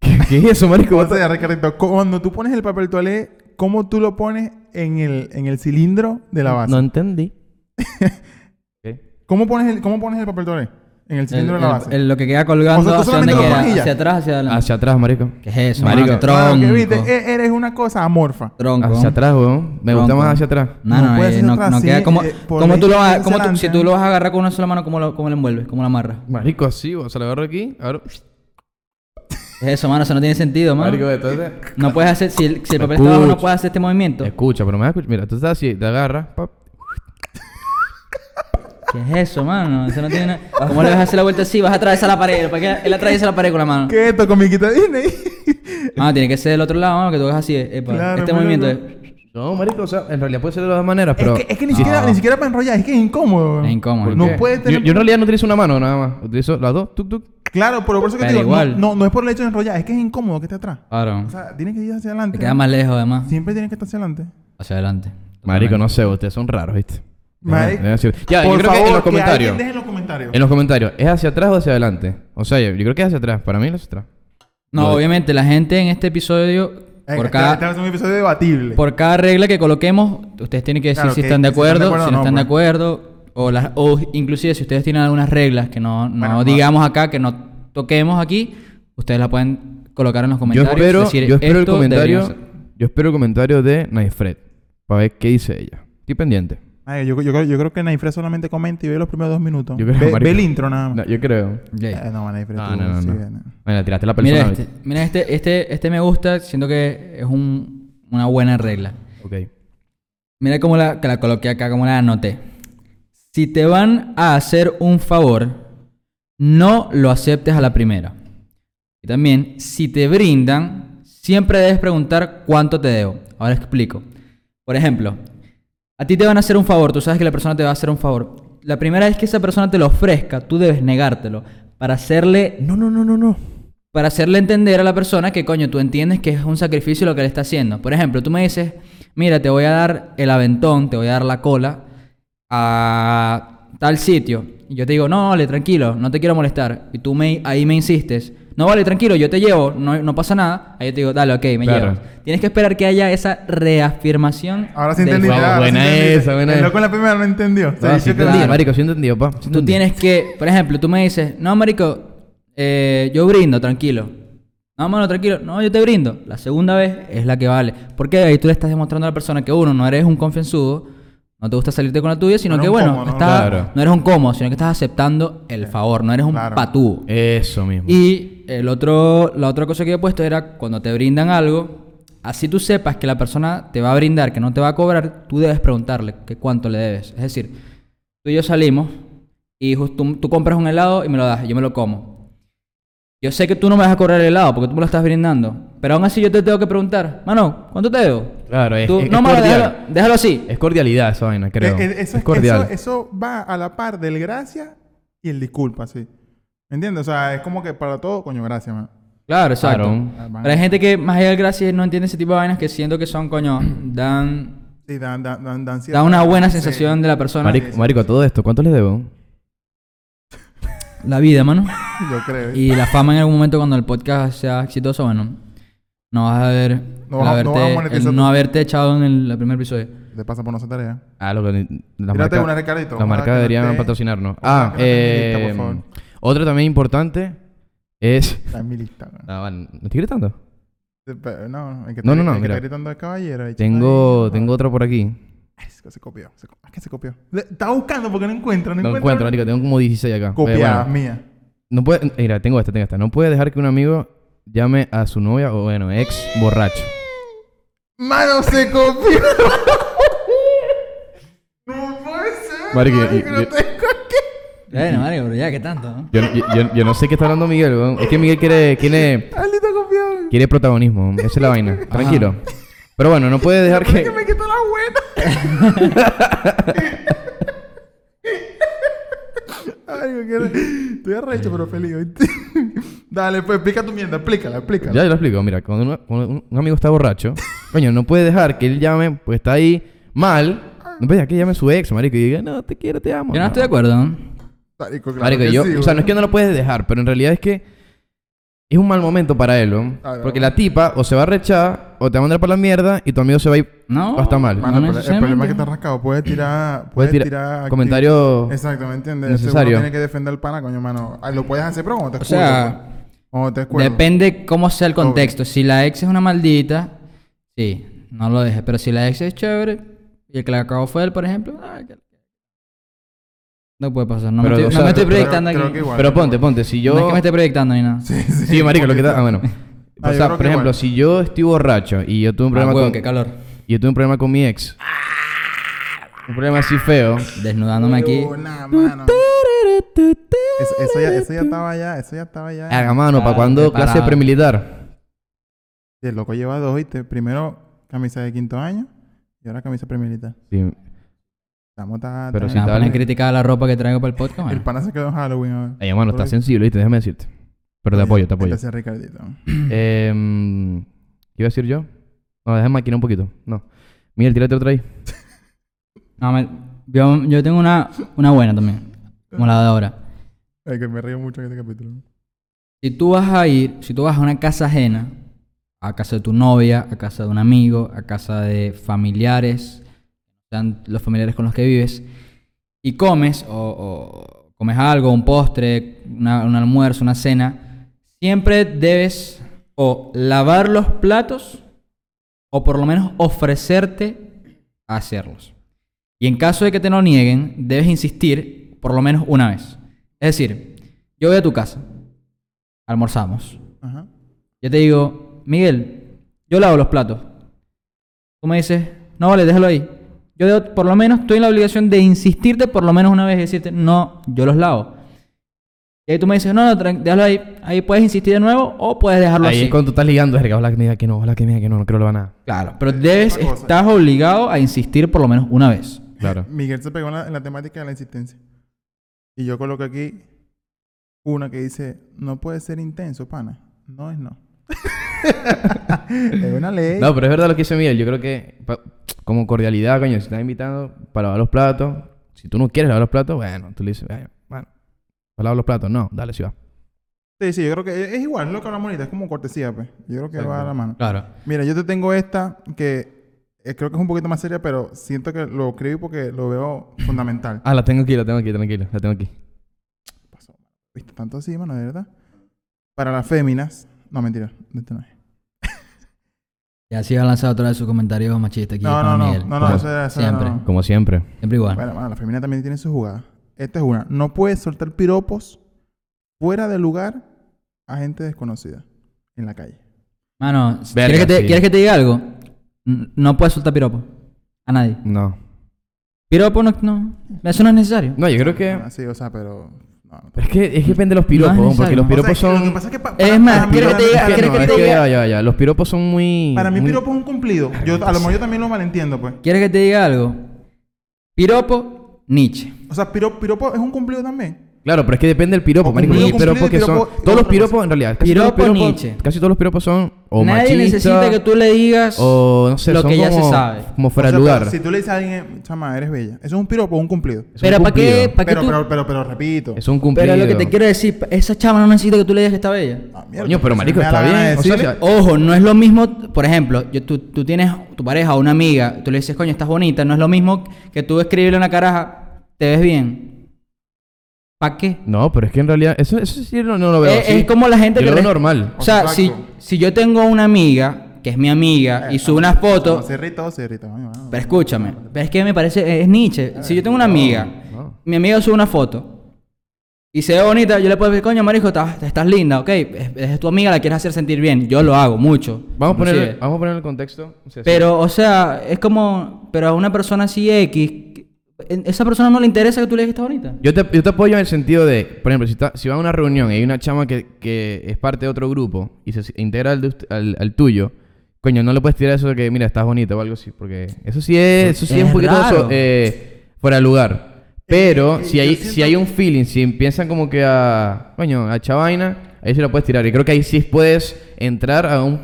B: ¿Qué, es eso, marico?
A: O sea, Ricardo, cuando tú pones el papel toalé, ¿cómo tú lo pones en el, en el cilindro de la base?
B: No entendí. ¿Qué?
A: ¿Cómo, pones el, ¿Cómo pones el papel toalé? En el
C: El-
A: cilindro de la
C: el-
A: base.
C: el- lo que queda colgando
A: O sea, tú
C: hacia donde
A: solamente lo
C: queda.
A: pones y ya.
C: Hacia atrás, hacia adelante.
B: Hacia atrás, marico.
C: ¿Qué es eso,
B: Marico.
C: marico?
A: Claro que
C: Tronco.
A: viste, e- eres una cosa amorfa.
C: Tronco.
B: Hacia atrás, weón. Me gusta
C: Tronco.
B: más hacia atrás.
C: No,
A: No
C: no,
A: puede
C: eh,
A: ser
C: no,
A: atrás,
C: no
A: sí,
C: queda como...
A: eh, por ley
C: tú lo vas...
A: ser
C: tú- si tú lo vas a agarrar con una sola mano, ¿cómo lo, cómo lo envuelves? ¿Cómo lo amarras?
B: Marico, así, o sea, lo agarro aquí. Ahora...
C: Es eso, mano. Eso no tiene sentido, mano.
B: Marico, entonces...
C: No puedes hacer... Si el, si el papel está abajo, no
B: Escucha.
C: puedes hacer este movimiento.
B: Escucha, pero me vas a escuchar. Mira, tú estás así, te agarras, pap.
C: ¿Qué es eso, mano? Eso no tiene nada... ¿Cómo le vas a hacer la vuelta así? Vas a atravesar la pared. ¿Para qué él atraviesa la pared con la mano?
A: ¿Qué es esto, comiquita Disney?
C: Ah, tiene que ser del otro lado, mano, que tú hagas así. epa,
A: Claro,
C: este movimiento es...
B: No, marico, o sea, en realidad puede ser de las dos maneras, pero...
A: es, que, es que ni, siquiera,
C: No.
A: ni siquiera para enrollar, es que es incómodo.
C: Es incómodo.
B: ¿Por
A: No
B: qué?
A: puede
B: Yo, yo en realidad no utilizo una mano nada más. Utilizo las dos, tuk, tuk.
A: Claro, pero por eso que te digo, no-
C: igual.
A: No, no, es por el hecho de enrollar, es que es incómodo que esté atrás.
C: Claro.
A: O sea, tiene que ir hacia adelante.
C: Te queda más lejos, además.
A: Siempre tiene que estar hacia adelante.
C: Hacia adelante.
B: Marico, no sé, ustedes son raros, ¿viste?
A: Marico,
B: Ya, yo
A: por
B: creo que en
A: favor,
B: los comentarios...
A: alguien deje en los comentarios.
B: En los comentarios, ¿es hacia atrás o hacia adelante? O sea, yo, yo creo que es hacia atrás. Para mí es hacia atrás.
C: No,
B: Lo-
C: obviamente, la gente en este episodio,
A: Eh,
C: por
A: este-
C: cada,
A: este va a ser un episodio debatible.
C: por cada regla que coloquemos, ustedes tienen que decir
A: Claro,
C: si
A: que-
C: están de
A: si están de
C: acuerdo,
A: acuerdo
C: si
A: o
C: no
A: no,
C: están de acuerdo, o, las, o inclusive si ustedes tienen algunas reglas que no, no
A: Bueno, no.
C: digamos acá, que no toquemos aquí, ustedes las pueden colocar en los
B: Yo
C: comentarios.
B: espero,
C: decir,
B: yo espero el
C: "Esto
B: comentario...
C: deberíamos hacer".
B: Yo espero el comentario de Naifred. Para ver qué dice ella. Estoy pendiente.
A: Ay, yo, yo, creo- yo creo que Naifre solamente comenta y ve los primeros dos minutos.
B: Yo creo,
A: ve, el intro nada más.
B: No, yo creo.
A: Eh, no,
B: No,
A: tú,
B: no, no,
A: sí,
B: no.
A: no.
B: Bueno, tiraste la persona.
C: Mira este, mira este, este, este me gusta, siento que es un- una buena regla.
B: Ok.
C: Mira cómo la, que la coloqué acá, cómo la anoté. Si te van a hacer un favor, no lo aceptes a la primera. Y también, si te brindan, siempre debes preguntar cuánto te debo. Ahora explico. Por ejemplo, a ti te van a hacer un favor, tú sabes que la persona te va a hacer un favor. La primera vez que esa persona te lo ofrezca, tú debes negártelo para hacerle
B: No, no, no, no, no.
C: para hacerle entender a la persona que, coño, tú entiendes que es un sacrificio lo que le está haciendo. Por ejemplo, tú me dices, mira, te voy a dar el aventón, te voy a dar la cola a tal sitio. Y yo te digo, no, vale, tranquilo, no te quiero molestar. Y tú me, ahí me insistes, no, vale, tranquilo, yo te llevo, no, no pasa nada. Ahí yo te digo, dale, ok, me
B: Claro.
C: llevas. Tienes que esperar que haya esa reafirmación.
A: Ahora sí
C: del
A: entendí.
B: Buena
A: ahora sí entendí.
B: esa, buena
A: El
B: esa.
A: loco en la primera no entendió. Se
B: No,
A: dice
B: sí
A: que
B: entendí, marico, sí entendí, papá. Sí
C: Tú
B: entendí.
C: tienes que, por ejemplo, tú me dices, no, marico, eh, yo brindo, tranquilo. No, mano, tranquilo. No, yo te brindo. La segunda vez es la que vale. Porque ahí tú le estás demostrando a la persona que uno, no eres un confianzudo, no te gusta salirte con la tuya, sino
A: No
C: que, bueno,
A: ¿no?
C: estás-
B: Claro.
C: no eres un cómodo, sino que estás aceptando el favor, no eres un
A: Claro.
C: patúo.
B: Eso mismo.
C: Y el otro, la otra cosa que he puesto era cuando te brindan algo, así tú sepas que la persona te va a brindar, que no te va a cobrar, tú debes preguntarle que cuánto le debes. Es decir, tú y yo salimos y tú, tú compras un helado y me lo das, y yo me lo como. Yo sé que tú no me vas a cobrar el helado porque tú me lo estás brindando, pero aún así yo te tengo que preguntar, mano, ¿cuánto te debo?
B: Claro, es,
C: Tú,
B: es-
C: no,
B: es
C: mano, déjalo, déjalo así.
B: Es cordialidad esa vaina, creo.
A: Eh, eh, eso,
B: es cordial.
A: Eso, eso va a la par del gracias y el disculpa, sí. ¿Me entiendes? O sea, es como que para todo, coño, gracias, man.
C: Claro, exacto.
B: Claro.
C: Pero hay gente que más allá del gracias no entiende ese tipo de vainas que siento que son, coño, dan
A: Sí, dan, dan, dan, dan
C: Da
A: cierta-
C: una buena
A: sí.
C: sensación de la persona.
B: Marico, marico, todo esto, ¿cuánto les debo?
C: La vida, mano.
A: Yo creo.
C: Y la fama en algún momento cuando el podcast sea exitoso, bueno, no vas a ver
A: No
C: el
A: vas- no
C: haberte,
A: vas a monetizar
C: el no haberte echado en el, el primer episodio.
A: Te pasa por no hacer tarea.
B: Ah, lo que... La
A: Tírate
B: marca,
A: una, Ricardito.
B: la marca
A: que no
B: debería patrocinarnos. Ah,
A: no
B: eh...
A: lista.
B: Otra también importante es...
A: Está en mi lista. man.
B: Ah, vale, ¿no estoy gritando?
A: No, el que
B: No,
A: está,
B: no, no,
A: el que
B: mira.
A: está gritando el caballero.
B: Tengo,
A: ahí,
B: tengo otra por aquí.
A: Ay, se se copió. Se, co- es que se copió. Le- Estaba buscando porque no encuentro. No,
B: No
A: encuentro.
B: Tengo como 16 acá. Bueno,
A: mía.
B: no puede... Mira, tengo esta, tengo esta. No puede dejar que un amigo llame a su novia o, bueno, ex borracho.
A: Mano, se copió. no puede ser.
B: Marico,
A: marico,
B: y-
A: no
B: y-
A: tengo que-
C: Bueno, Mario, pero ya, ¿qué tanto? no?
B: Yo, yo, yo- yo no sé qué está hablando Miguel, weón. Es que Miguel quiere, quiere, quiere protagonismo. Esa es la vaina. Tranquilo. Pero bueno, no puede dejar
A: Es
B: que...
A: que me quitó la buena. Ay, yo quiero... Estoy arrecho, pero feliz. ¿oíste? Dale, pues explica tu mierda. Explícala, explícala.
B: Ya yo lo explico. Mira, cuando, uno- cuando un, amigo está borracho, coño, no puede dejar que él llame, pues está ahí mal. No puede dejar que llame a su ex, marico, y diga, no, te quiero, te amo.
C: Yo no estoy de acuerdo.
A: Marico, claro
B: Marico,
A: que
B: yo,
A: sí,
B: o sea, no es que no lo puedes dejar, pero en realidad es que es un mal momento para él.
A: Ah.
B: Porque la tipa o se va a rechar o te va a mandar para la mierda y tu amigo se va a ir
C: No.
B: o está mal.
A: Mano,
C: No
A: el, pro- el problema es que está rascado. Puedes tirar...
B: Puedes tirar
A: tirar...
B: comentarios
A: Exacto, ¿me entiendes?
B: necesario.
A: Uno tiene que defender al pana, coño, mano. Ay, lo puedes hacer, pero cuando te
C: O
A: escucho.
C: sea,
A: pues. Te escucho.
C: depende cómo sea el contexto. Si la ex es una maldita, sí, no lo dejes. Pero si la ex es chévere y el que la acabó fue él, por ejemplo, ah, que- no puede pasar. No
B: Pero,
C: me
B: o
C: estoy,
B: sea,
C: no me estoy
B: pero-
C: proyectando
A: creo
C: aquí.
A: que igual.
B: Pero ponte, ponte, si yo...
C: No es que me esté proyectando ni nada.
A: Sí, sí.
B: Sí, marico, lo que está... Ah, bueno.
A: Ah,
B: o
A: yo
B: sea, por ejemplo,
A: igual.
B: si yo estoy borracho y yo tuve un
C: Ah,
B: problema
C: huevo,
B: con...
C: qué calor.
B: Y yo tuve un problema con mi ex. Un problema así feo.
C: Desnudándome aquí.
A: Mano. Eso, eso ya, eso ya estaba ya, eso ya estaba ya.
B: Haga mano, ¿para
C: Ah,
B: cuándo
C: preparado.
B: clase premilitar?
A: Sí, el loco lleva dos, ¿viste? Primero camisa de quinto año y ahora camisa premilitar.
B: Sí.
A: Estamos ta,
B: Pero si
C: van a criticar la ropa que traigo para el podcast,
A: El pana se quedó en Halloween. a ver.
B: Ay, mano, está sensible, ¿viste? Déjame decirte. Pero te apoyo, te apoyo.
A: Es Ricardito.
B: Eh, ¿Qué iba a decir yo? No, déjame maquinar un poquito. No. Miguel, tírate otra ahí.
C: No, me- yo, yo tengo una, una buena también. Como la de ahora.
A: Ay, que me río mucho en este capítulo.
C: Si tú vas a ir, si tú vas a una casa ajena, a casa de tu novia, a casa de un amigo, a casa de familiares, sean los familiares con los que vives, y comes, o, o comes algo, un postre, una- un almuerzo, una cena, siempre debes o lavar los platos o por lo menos ofrecerte a hacerlos. Y en caso de que te lo nieguen, debes insistir por lo menos una vez. Es decir, yo voy a tu casa, almorzamos.
A: Ajá.
C: Yo te digo, Miguel, yo lavo los platos. Tú me dices, no vale, déjalo ahí. Yo debo- por lo menos estoy en la obligación de insistirte por lo menos una vez y decirte, no, yo los lavo. Y ahí tú me dices, no, no, déjalo ahí. Ahí puedes insistir de nuevo o puedes dejarlo
B: Ahí
C: así.
B: es cuando tú estás ligando, verga, ojalá que me diga que no, ojalá que me diga que no, no quiero lavar nada.
C: Claro, pero debes, estás obligado a insistir por lo menos una vez.
B: Claro.
A: Miguel se pegó en la, en la temática de la insistencia. Y yo coloco aquí una que dice, no puede ser intenso, pana. No es no. es una ley.
B: No, pero es verdad lo que dice Miguel. Yo creo que pa- como cordialidad, coño, si estás invitando para lavar los platos, si tú no quieres lavar los platos, bueno, tú le dices, "Ay, bueno, ¿para lavar los platos? No, dale, si va.
A: Sí, sí, yo creo que es, igual, es lo que hablamos ahorita, es como cortesía, pues. Yo creo que va a la mano.
C: Claro.
A: Mira, yo te tengo esta que eh, creo que es un poquito más seria, pero siento que lo escribí porque lo veo fundamental.
B: Ah, la tengo aquí, la tengo aquí, tranquilo, la tengo aquí.
A: pasó? ¿Viste tanto así, mano? De verdad. Para las féminas. No, mentira. Este no es.
C: Y así va a lanzar otra vez su comentario machista aquí.
A: No, no, no. No, no,
B: Como
A: eso era- eso
C: siempre.
A: no.
B: Como siempre.
C: Siempre igual.
A: Bueno, mano, la femina también tiene sus jugadas. Esta es una. No puedes soltar piropos fuera de lugar a gente desconocida en la calle.
C: Mano,
B: Verga,
C: ¿quieres, que te,
B: sí.
C: ¿quieres que te diga algo? No puedes soltar piropo. A nadie.
B: No.
C: Piropo no, no. Eso no es necesario.
B: No, yo creo que...
A: Ah, Sí, o sea, pero. No, no.
B: Es que, es que depende de los piropos,
C: No
B: porque los piropos
A: O sea,
B: son...
A: Lo que pasa es que pa-
C: Es
A: para-
C: más, ¿quieres que te diga- ¿quieres
B: no,
C: que te diga?
B: ya, ya, ya. Los piropos son muy...
A: Para mí,
B: muy-
A: piropo es un cumplido. Yo, a lo mejor yo también lo malentiendo, pues.
C: ¿Quieres que te diga algo? Piropo, Nietzsche.
A: O sea, piro- piropo es un cumplido también.
B: Claro, pero es que depende del piropo,
A: O
B: marico.
A: cumplido,
B: Hay piropos
A: cumplido,
B: que son...
A: piropo,
B: Todos los piropos, en realidad... Casi
C: Piropo
B: todos los piropos,
C: Nietzsche.
B: Casi todos los piropos son o
C: Nadie necesita que tú le digas
B: O, no sé,
C: lo
B: son
C: que ya se sabe.
B: Como fuera
A: O sea,
B: de lugar.
A: pero Si tú le dices a alguien, chama, eres bella. ¿Eso es un piropo o un cumplido?
B: Es un
C: Pero ¿para qué?
B: cumplido.
C: ¿Para qué
A: Pero,
C: tú?
A: pero, pero, pero, repito.
B: Es un cumplido.
C: Pero lo que te quiero decir, esa chama no necesita que tú le digas que está bella.
A: Ah, mierda,
B: Coño, pero marico,
A: me da
B: está
A: la gana
B: bien.
A: de
B: O sea,
A: decirle-
B: ya-
C: Ojo, no es lo mismo, por ejemplo, yo- tú, tú tienes tu pareja o una amiga, tú le dices, coño, estás bonita, no es lo mismo que tú escribirle a una caraja, te ves bien. ¿Para qué?
B: No, pero es que en realidad... Eso, eso sí no, no lo veo
C: Es,
B: así.
C: es como la gente
B: Yo
C: que...
B: lo veo normal.
C: O sea,
A: Exacto.
C: si si yo tengo una amiga, que es mi amiga, y sube unas fotos,
A: Se irritó, se irritó.
C: Pero escúchame, pero es que me parece, es Nietzsche. Si yo tengo una amiga,
B: no.
C: mi amiga sube una foto y se ve bonita, yo le puedo decir, coño, marico, estás, estás linda, ok, es, es tu amiga, la quieres hacer sentir bien. Yo lo hago mucho.
B: Vamos a poner, vamos a poner el contexto. O sea, sí.
C: Pero, o sea, es como, pero a una persona así X, esa persona no le interesa que tú le digas que está bonita.
B: Yo te, yo te apoyo en el sentido de, por ejemplo, si, está- si va a una reunión y hay una chama que, que es parte de otro grupo y se integra al, al, al tuyo, coño, no le puedes tirar eso de que, mira, estás bonita o algo así, porque eso sí es, eso sí es,
C: Es
B: un poquito
C: raro.
B: so- eh, fuera de lugar. Pero
A: eh,
B: si
A: yo
B: hay, si hay un feeling, si empiezan como que a, coño, a chavaina, ahí sí la puedes tirar. Y creo que ahí sí puedes entrar a un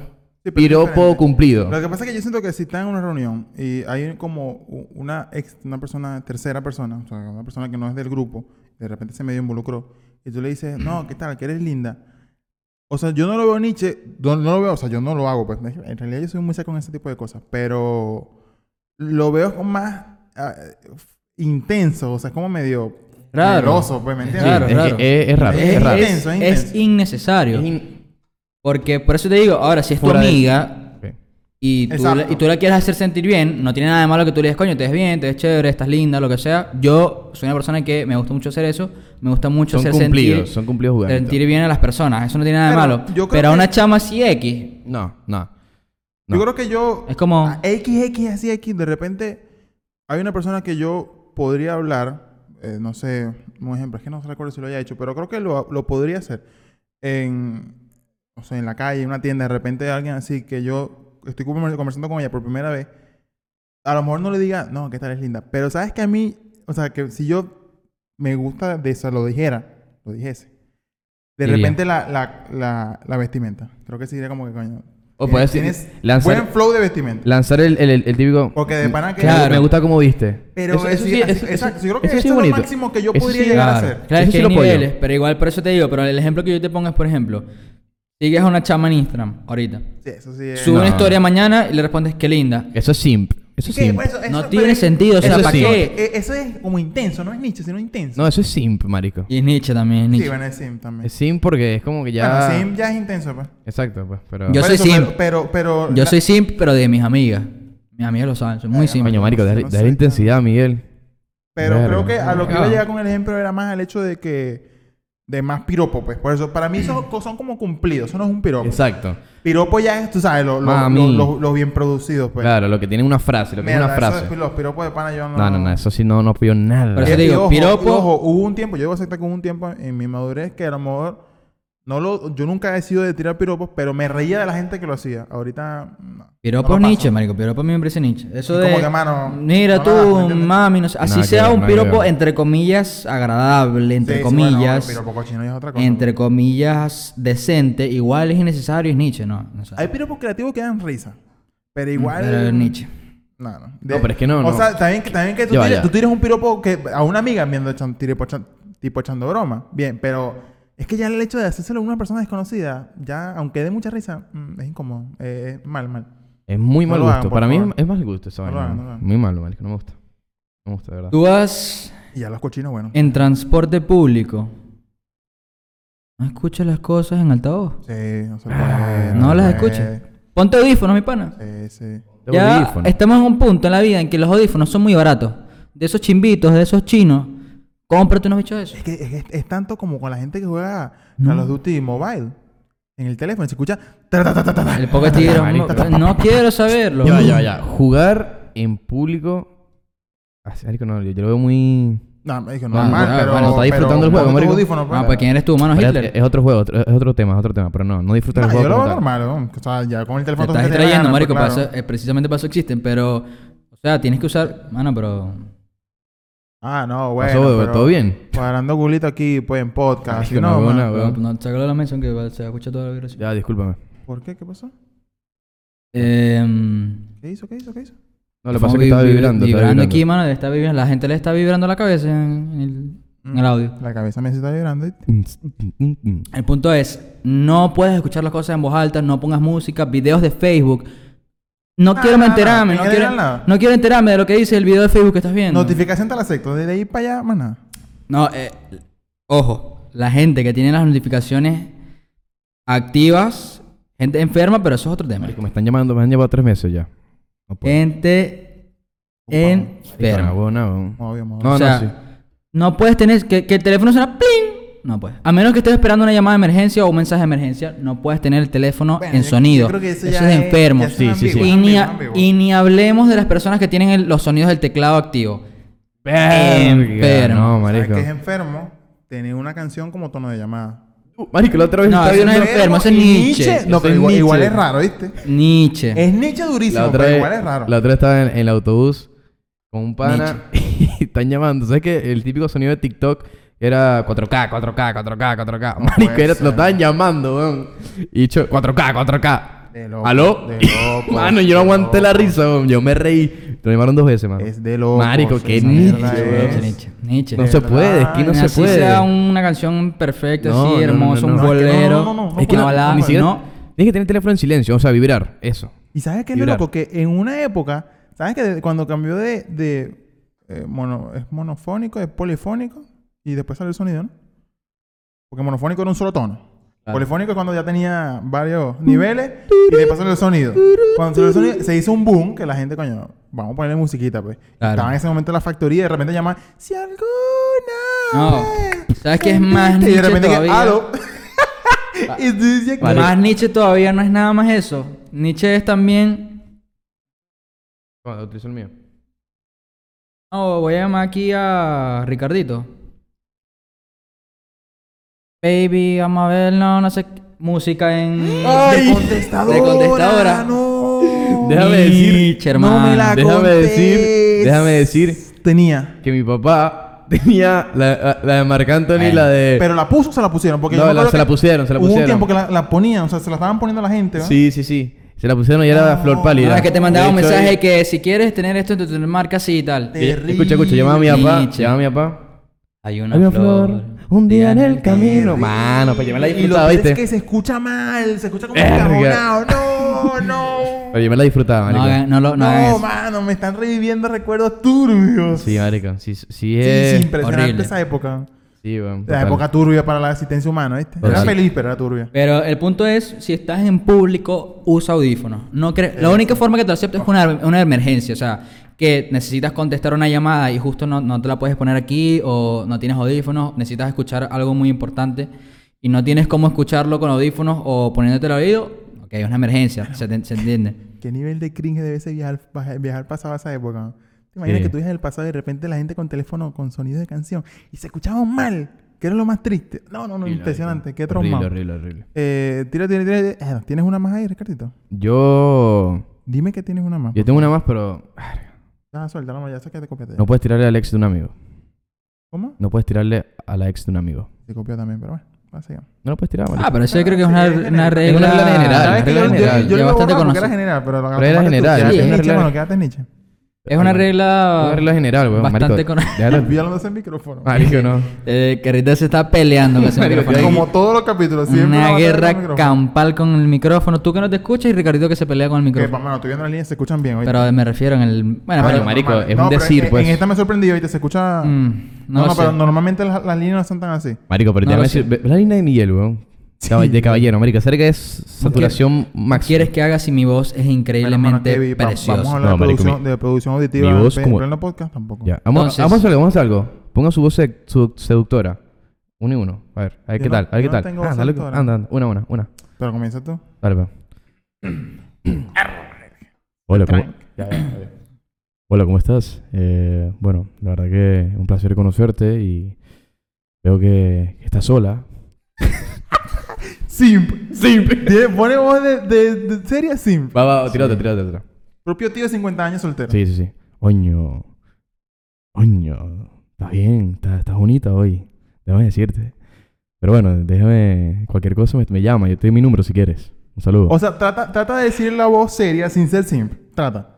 A: Sí,
B: piropo
A: diferente.
B: cumplido.
A: Lo que pasa es que yo siento que si estás en una reunión y hay como una ex, una persona, tercera persona, o sea, una persona que no es del grupo, de repente se medio involucró, y tú le dices, no, ¿qué tal? Que eres linda. O sea, yo no lo veo Nietzsche, no, no lo veo, o sea, yo no lo hago, pues en realidad yo soy muy seco en ese tipo de cosas, pero lo veo como más ah, intenso, o sea, es como medio
C: Raro.
A: pues, ¿me entiendes?
C: Claro,
B: es,
C: claro.
B: que es, es raro, es,
A: Es
B: raro.
A: intenso, es
C: innecesario.
B: Es in-
C: Porque por eso te digo, ahora, si es tu
B: Fuera de-
C: amiga y tú,
A: Exacto.
C: le- y tú la quieres hacer sentir bien, no tiene nada de malo que tú le digas, coño, te ves bien, te ves chévere, estás linda, lo que sea. Yo soy una persona que me gusta mucho hacer eso, me gusta mucho
B: Son
C: hacer
B: cumplidos,
C: sentir,
B: son cumplidos
C: sentir bien a las personas. Eso no tiene nada de
A: Pero
C: malo.
A: yo creo
C: Pero a
A: que-
C: una chama así X,
B: No, no.
A: Yo creo que yo
C: es como...
A: a XX así X, de repente hay una persona que yo podría hablar, eh, no sé, un ejemplo, es que no recuerdo si lo haya hecho, pero creo que lo, lo podría hacer en, o sea, en la calle, en una tienda, de repente alguien así que yo estoy conver- conversando con ella por primera vez, a lo mejor no le diga, no, que tal es linda, pero sabes que a mí, o sea, que si yo me gusta de eso, lo dijera, lo dijese. De
C: Diría.
A: repente la, la, la, la vestimenta. Creo que sería como que coño.
B: O puedes
A: tienes
B: lanzar-
A: buen flow de vestimenta.
B: Lanzar el, el, el- el típico.
A: Porque de pana que-
B: Claro. Me gusta cómo viste.
A: Pero
B: Eso-
A: eso, sí,
B: sí-
A: así-
B: eso-
A: exacto.
B: eso-
A: Yo creo que
B: eso sí
A: es lo máximo que yo
B: Eso
A: podría
B: sí-
A: llegar a
C: Claro,
A: hacer.
C: claro,
B: Eso
C: es
B: sí
C: que hay
B: apoyo.
C: niveles, pero igual por eso te digo, pero el ejemplo que yo te pongo es, por ejemplo, sigues a una chama en Instagram ahorita,
A: Sí, eso sí es.
C: sube una
B: No.
C: historia mañana y le respondes qué linda.
B: Eso es simp. Eso es
A: ¿Qué?
B: simp.
A: Pues eso-
C: No
A: eso-
C: tiene
A: pero-
C: sentido, o sea,
B: Eso
C: ¿para
B: sí.
C: qué?
A: Eh, Eso es como intenso, no es Nietzsche, sino intenso.
B: No, eso es simp, marico.
C: Y es Nietzsche también, es
A: sí,
C: Nietzsche.
A: bueno, es Sim también.
B: Es simp porque es como que ya.
A: Bueno, Sim ya es intenso, pues.
B: Exacto, pues. Pero.
C: Yo
A: Por
C: soy
A: eso,
C: simp.
A: Pero, pero, pero
C: Yo
A: la-
C: soy simp, pero de mis amigas. Mis amigas lo saben, soy muy simp.
B: Coño, marico,
A: no sé,
B: dale,
A: no
B: dale
A: sé,
B: intensidad, Miguel.
A: Pero
B: Verga.
A: creo que a lo que iba a
C: Ah.
A: llegar con el ejemplo era más el hecho de que. De más piropo, pues. Por eso, para mí, esos co- son como cumplidos. Eso no es un piropo.
B: Exacto.
A: Piropo ya es, tú sabes, los lo,
B: Mami.
A: lo- lo- lo bien producidos, pues.
B: Claro, lo que tiene una frase, lo que
A: Mierda,
B: es una
A: eso
B: frase.
A: de- los piropos de pana yo no.
B: No, no, no, eso sí no, no apoyo nada.
C: Por eso
A: Y
C: te digo,
A: ojo,
C: piropo-
A: ojo, hubo un tiempo, yo debo aceptar que hubo un tiempo en mi madurez que a lo mejor no lo, yo nunca he sido de tirar piropos, pero me reía de la gente que lo hacía. Ahorita no.
C: Piropo
A: no
C: marico. Piropo a mí me parece Nietzsche. Eso
A: Es
C: de...
A: como que, mano,
C: Mira
A: no
C: tú, mami, no sé. Así
B: que
C: sea un
B: que
C: piropo, entre comillas, agradable, entre
A: Sí, sí, bueno,
C: comillas,
A: piropo cochino ya es otra cosa.
C: entre comillas, decente, igual es innecesario, es Nietzsche, ¿no?
A: Hay piropos creativos que dan risa, pero igual...
C: pero es Nietzsche.
A: No, no.
B: No, pero es que no,
A: O
B: no.
A: sea, también, que- también que tú, tires, tú tires un piropo que a una amiga viendo tipo, tipo echando broma. Bien, pero es que ya el hecho de hacérselo a una persona desconocida, ya, aunque dé mucha risa, mm, es incómodo. Eh, es mal, mal.
B: Es muy
A: No
B: mal gusto.
A: hagan,
B: Para mí es,
A: favor.
B: es mal gusto esa
A: No lo
B: vaina.
A: hagan, no.
B: Muy malo, marico. No me gusta. No me gusta, de verdad.
C: Tú vas
A: Y ya los cochinos, bueno.
C: en transporte público. No escuchas las cosas en altavoz.
A: Sí, no se puede.
C: no
A: se
C: las escuchas. Ponte audífonos, mi pana.
A: Sí, sí.
C: Ya estamos en un punto en la vida en que los audífonos son muy baratos. De esos chimbitos, de esos chinos, cómprate unos bichos de esos.
A: Es que es, es- es tanto como con la gente que juega
C: No.
A: Call of Duty Mobile. En el teléfono se escucha.
C: El poco
B: Marico.
C: no, no quiero saberlo.
B: Ya, ya, ya. Jugar en público. Ah, sí, marico, no, yo, yo lo veo muy.
A: No, me dijo
C: Bueno,
A: normal,
C: bueno,
A: pero.
C: bueno,
B: está disfrutando
A: pero
B: el juego, marico.
A: audífonos, pues.
C: Ah, pues ¿quién eres tú, mano?
B: Pero es,
C: Hitler?
B: es otro juego, otro- es otro tema, es otro tema. Pero no, no disfrutas
A: No,
B: el
A: yo
B: juego.
A: lo veo normal, ¿no? O sea, ya con el
C: Te
A: teléfono
C: estás
A: tú te ganas,
C: marico.
A: pues,
C: para
A: claro.
C: eso- eh, precisamente para eso existen, pero... O sea, tienes que usar... Mano, pero...
A: Ah, no,
B: Pasó,
A: bueno. pero
B: ¿Todo bien?
A: Cuadrando culito aquí, pues en podcast. ¿sí
B: no
A: no,
B: weón.
C: No, sácalo de la mención que se escucha toda la vibración.
B: Ya, discúlpame.
A: ¿Por qué? ¿Qué pasó?
C: Eh,
A: ¿Qué hizo? ¿Qué hizo? ¿Qué hizo?
B: No, lo es que estaba
C: vi- vi-
B: vibrando.
C: Vibrando
B: vibrando.
C: aquí, mano. Está vibrando. La gente le está vibrando la cabeza en, en el, en el audio.
A: La cabeza me está vibrando.
C: El punto es, no puedes escuchar las cosas en voz alta, no pongas música, videos de Facebook. No
A: Ah,
C: quiero enterarme,
A: en
C: no, quiero,
A: nada.
C: no quiero enterarme de lo que dice el video de Facebook que estás viendo.
A: Notificación te la acepto. Desde ahí para allá, más nada.
C: No, eh, ojo, la gente que tiene las notificaciones activas Gente enferma, pero eso es otro tema.
B: Marico, me están llamando, me han llevado tres meses ya. No.
C: Gente enferma.
B: No,
C: o sea,
B: no, sí.
C: no puedes tener que, que el teléfono suena ¡pling! No puedes. A menos que estés esperando una llamada de emergencia o un mensaje de emergencia, no puedes tener el teléfono
A: Bueno,
C: en
A: yo-
C: sonido.
A: yo creo que
C: eso,
A: eso
C: es
A: ya
C: de
A: es-
C: enfermo.
A: ya
B: Sí, sí, sí.
C: Y, ni,
A: ambiguo,
C: y ni hablemos de las personas que tienen el- los sonidos del teclado activo. Enfermo.
B: No,
A: ¿Sabes
B: marico.
A: que es enfermo? Tener una canción como tono de llamada.
B: Uh, Marico, la otra vez
C: No,
B: estaba
C: eso no es
B: viendo-
C: enfermo, eso es Nietzsche.
A: No, pero
B: es
A: igual, es raro, ¿viste?
C: Nietzsche.
A: Es Nietzsche durísimo,
B: La otra,
A: pero
B: vez,
A: igual es raro.
B: la otra vez estaba en, en el autobús con un pana y están llamando. ¿Sabes qué? El típico sonido de TikTok era 4K, 4K, 4K, 4K.
A: No
B: Marico, era- lo estaban llamando, weón. Y dicho 4K, 4K.
A: De loco,
B: ¿Aló?
A: de loco,
B: Mano, yo no aguanté la risa, weón. Yo me reí. Lo llamaron dos veces, man.
A: Es de loco.
B: Marico, qué
A: esa
B: Nietzsche,
C: Nietzsche.
B: No
A: de
B: se
A: verdad,
B: puede, es que no se
C: Así
B: puede.
C: sea una canción perfecta,
B: No,
C: así,
B: no, no,
C: hermoso,
B: no,
C: un
B: no.
A: Es que no,
C: bolero.
A: no, no, no, no
B: es que no, ni siquiera...
C: no.
B: Tienes que tener el teléfono en silencio, o sea, vibrar. Eso.
A: Y sabes qué es lo loco? Que en una época, ¿sabes que cuando cambió de, de eh, mono, es monofónico, es polifónico y después salió el sonido, ¿no? Porque monofónico era un solo tono.
C: Claro.
A: Polifónico es cuando ya tenía varios niveles y después salió el sonido. Cuando salió el sonido, se hizo un boom que la gente, coño, vamos a ponerle musiquita, pues.
C: Claro.
A: Estaba en ese momento en la factoría y de repente llaman, si alguna
C: No.
A: vez
C: ¿Sabes qué es más
A: Y de repente que,
C: todavía?
A: "Aló". y tú dices,
B: Vale.
C: Más Nietzsche todavía no es nada más eso. Nietzsche es también...
B: Toma, utilizo el mío.
C: No, voy a llamar aquí a Ricardito. Baby, vamos a ver, no, no sé. qué- Música en...
A: ¡Ay! De contestadora.
C: De contestadora.
A: No.
B: Déjame decir-
C: Nietzsche,
A: No
C: hermano.
A: me la
B: Déjame decir-
A: contés.
B: déjame decir-
A: Tenía.
B: Que mi papá tenía la, la- de Marc Anthony,
C: Bueno.
B: la de...
A: Pero la puso o se la pusieron. Porque
B: No,
A: yo me
B: la- se la pusieron, se la
A: Hubo un
B: pusieron.
A: tiempo que la, la ponían, o sea, se la estaban poniendo a la gente, ¿no?
B: Sí, sí, sí. Se la pusieron y era
A: No,
B: flor
C: No,
B: pálida.
C: es que te mandaba un mensaje
B: ahí-
C: que si quieres tener esto en tu marca así y tal.
A: Te-
B: Ella- Escucha, escucha, llamaba a mi papá. Llamaba a mi papá.
C: Hay
B: Hay una flor, un día en el camino. Mano, pues yo me la
A: Y lo
B: ¿viste?
A: es que se escucha mal, se escucha como
B: Verga.
A: encajonado. No, no.
B: Pero yo me la disfrutaba,
C: No,
B: marico.
C: hagan- no, lo, no,
A: No,
C: eso.
A: mano, me están reviviendo recuerdos turbios.
B: Sí, marico. Sí, sí,
A: Sí,
B: es...
A: sí, impresionante
C: horrible.
A: esa época.
B: Sí, weón.
A: La
B: total.
A: época turbia para la asistencia humana, ¿viste? Era feliz, pero era turbia.
C: Pero el punto es, si estás en público, usa audífonos. No cre- la única forma que te lo acepto es una, una emergencia. O sea, que necesitas contestar una llamada y justo no, no te la puedes poner aquí o no tienes audífonos, necesitas escuchar algo muy importante y no tienes cómo escucharlo con audífonos o poniéndote el oído, ok, es una emergencia, se, te- se entiende.
A: ¿Qué nivel de cringe debe ser viajar, viajar pasado a esa época? ¿Te imaginas
B: Sí.
A: que tú viajas el pasado y de repente la gente con teléfono con sonido de canción y se escuchaba mal? Que era lo más triste. No, no, no,
B: Horrible,
A: impresionante. Qué
B: horrible,
A: traumado.
B: Horrible, horrible.
A: Eh, tira, tira, tira. eh, ¿Tienes una más ahí, Ricardito?
B: Yo...
A: Dime que tienes una más.
B: Yo tengo una más, pero...
A: Ah, ya sé que te copiaste.
B: No puedes tirarle al ex de un amigo.
A: ¿Cómo?
B: No puedes tirarle a la ex de un amigo.
A: Se copió también, pero bueno. Va a seguir.
B: No lo puedes tirar, marico.
C: Ah, pero eso yo creo que es una,
A: Sí, es
C: una
A: general.
C: regla,
B: Es una regla general.
A: ¿Sabes que
B: regla
A: yo, yo-
B: general.
A: yo,
C: ya
A: lo
C: bastante
A: porque era
C: conocida.
A: general, pero lo
B: Regla
A: tomaste tú.
B: general,
A: Quédate
C: sí, es
A: Nietzsche,
B: regla-
A: mano, quédate en Nietzsche.
C: Es una regla...
B: Una regla general, weón.
C: bastante
B: marico.
C: con-
B: Déjalo-
A: Olvídalo de ese micrófono.
B: Marico, no.
C: Eh, que ahorita se está peleando con ese
B: Marico,
C: micrófono.
A: Como todos los capítulos. Siempre
C: Una guerra campal con el micrófono. Tú que no te escuchas y Ricardito que se pelea con el
A: Que,
C: micrófono.
A: mano, estoy viendo las líneas, se escuchan bien. ¿oíste?
C: Pero me refiero en el... Bueno,
B: Bueno,
C: pero-
B: marico,
A: normal.
B: es un
A: No, pero
B: decir,
A: en-
B: pues.
A: En esta me sorprendió, ¿viste? Se escucha...
C: Mm,
A: no,
C: no,
A: no,
C: sé.
A: pero normalmente las, las líneas no son tan así.
B: Marico, pero
C: No
B: te
C: lo
B: voy a
C: sé.
B: decir... ve- ve La línea de Miguel, weón. De caballero, marico. Cerca es saturación máxima.
C: ¿Quieres que haga si mi voz es increíblemente
A: Kevin, va-
C: preciosa?
A: Vamos a hablar
B: No,
A: de,
B: marico,
A: producción,
B: mi-
A: de producción auditiva.
B: mi voz
A: en
B: como-
A: pleno podcast tampoco.
B: Ya. Vamos,
C: Entonces-
B: vamos a hacer algo, vamos a hacer algo. Ponga su voz su- seductora. Uno y uno. A ver, a ver qué
A: no-
B: tal. A ver qué
A: no
B: tal.
A: tengo
B: Ah,
A: voz
B: dale, anda, anda. Una, una, una.
A: Pero comienza tú.
B: Dale, pa. Hola, ¿cómo? Hola, ¿cómo estás? Eh, bueno, la verdad que un placer conocerte y veo que estás sola.
A: Simp. Simp. Pone voz de, de, de seria simp.
B: Va, va, tírate, tírate, tírate.
A: Propio tío de 50 años soltero.
B: Sí, sí, sí. Oño. Oño. Estás bien, estás, estás bonita hoy. Déjame decirte. Pero bueno, déjame. Cualquier cosa me, me llama. Yo te doy mi número si quieres. Un saludo.
A: O sea, trata, trata de decir la voz seria sin ser simp. Trata.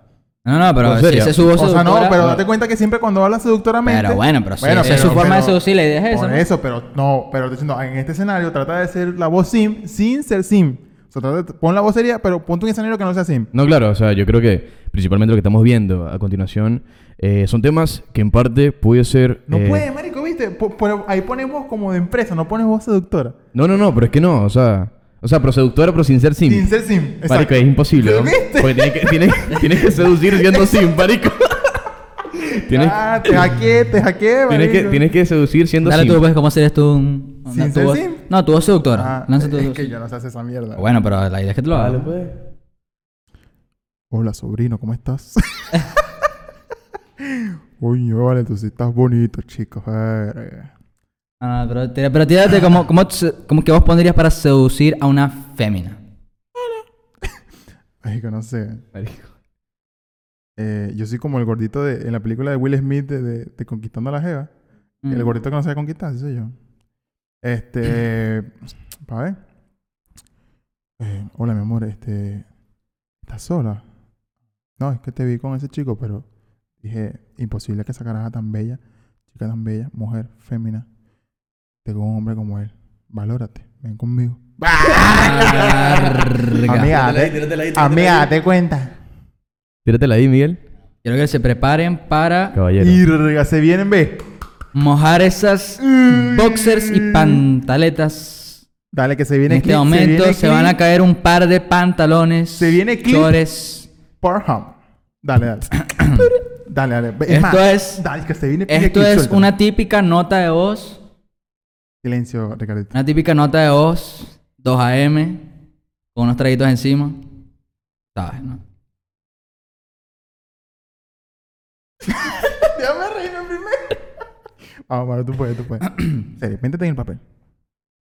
C: No, no, pero
B: ¿En
C: si
B: serio?
C: esa es su voz
A: O sea, no, pero date cuenta que siempre cuando hablas seductoramente.
C: Pero bueno, pero si
A: Bueno,
C: esa es su forma de seducir, la idea es esa.
A: Por
C: ¿no?
A: eso, pero no, pero estoy diciendo, en este escenario trata de ser la voz simp sin ser simp. O sea, trata de- pon la voz seria, pero ponte un escenario que no sea simp.
B: No, claro, o sea, yo creo que principalmente lo que estamos viendo a continuación eh, son temas que en parte puede ser.
A: No
B: eh,
A: puede, marico, ¿viste? Pero ahí ponemos como de empresa, no pones voz seductora.
B: No, no, no, pero es que no, o sea, O sea, pero seductora, pero sin ser sim.
A: Sin ser sim.
B: Marico,
A: exacto.
B: es imposible,
A: ¿Lo
B: ¿no?
A: viste?
B: Porque tienes que, tienes, tienes que seducir siendo sim, marico. tienes,
A: Ah, te hackeé, te hackeé,
B: tienes, que,
A: marico.
B: tienes que seducir siendo
C: Dale
B: sim.
C: tú, pues, ¿cómo serías tú? un-
A: ¿Sin ser
C: voz-
A: sim?
C: No, tu voz seductora.
A: Ah,
C: Lanza tu
A: es
C: voz.
A: que yo no sé hacer esa mierda.
C: Bueno, pero la idea es que te lo hagas.
B: Dale, pues.
A: Hola, sobrino, ¿cómo estás? Uy, vale, tú sí estás bonito, chicos. verga.
C: Ah, pero, pero tírate como, como, como que vos pondrías para seducir a una fémina.
A: Ay, que no sé.
B: Marico.
A: Eh, yo soy como el gordito de, en la película de Will Smith de, de- de Conquistando a la Jeva. El
C: Mm.
A: gordito que no sabe conquistar, ese soy yo. Este. para ver. Eh, hola, mi amor, este. ¿Estás sola? No, es que te vi con ese chico, pero dije, imposible que esa caraja tan bella, chica tan bella, mujer, fémina, te con un hombre como él. Valórate, ven conmigo. Amiga, date, amiga, date cuenta.
B: Tíratela ahí, Miguel.
C: Quiero que se preparen para
B: Caballero.
A: Y se vienen, ve.
C: mojar esas boxers y pantaletas.
A: Dale, que se
C: En
A: viene
C: este
A: clip,
C: momento
A: viene
C: se van a caer un par de pantalones.
A: Se viene clip.
C: chores.
A: Pornhub. Dale, dale. dale, dale. Es
C: Esto
A: más,
C: es-
A: Dale, que se viene
C: Esto
A: clip,
C: es una típica nota de voz.
A: Silencio, Ricardito.
C: Una típica nota de voz. 2 AM. Con unos traguitos encima. ¿Sabes, no?
A: Déjame reírme primero. Vamos, Maro, tú puedes, tú puedes. Serio, métete en el papel.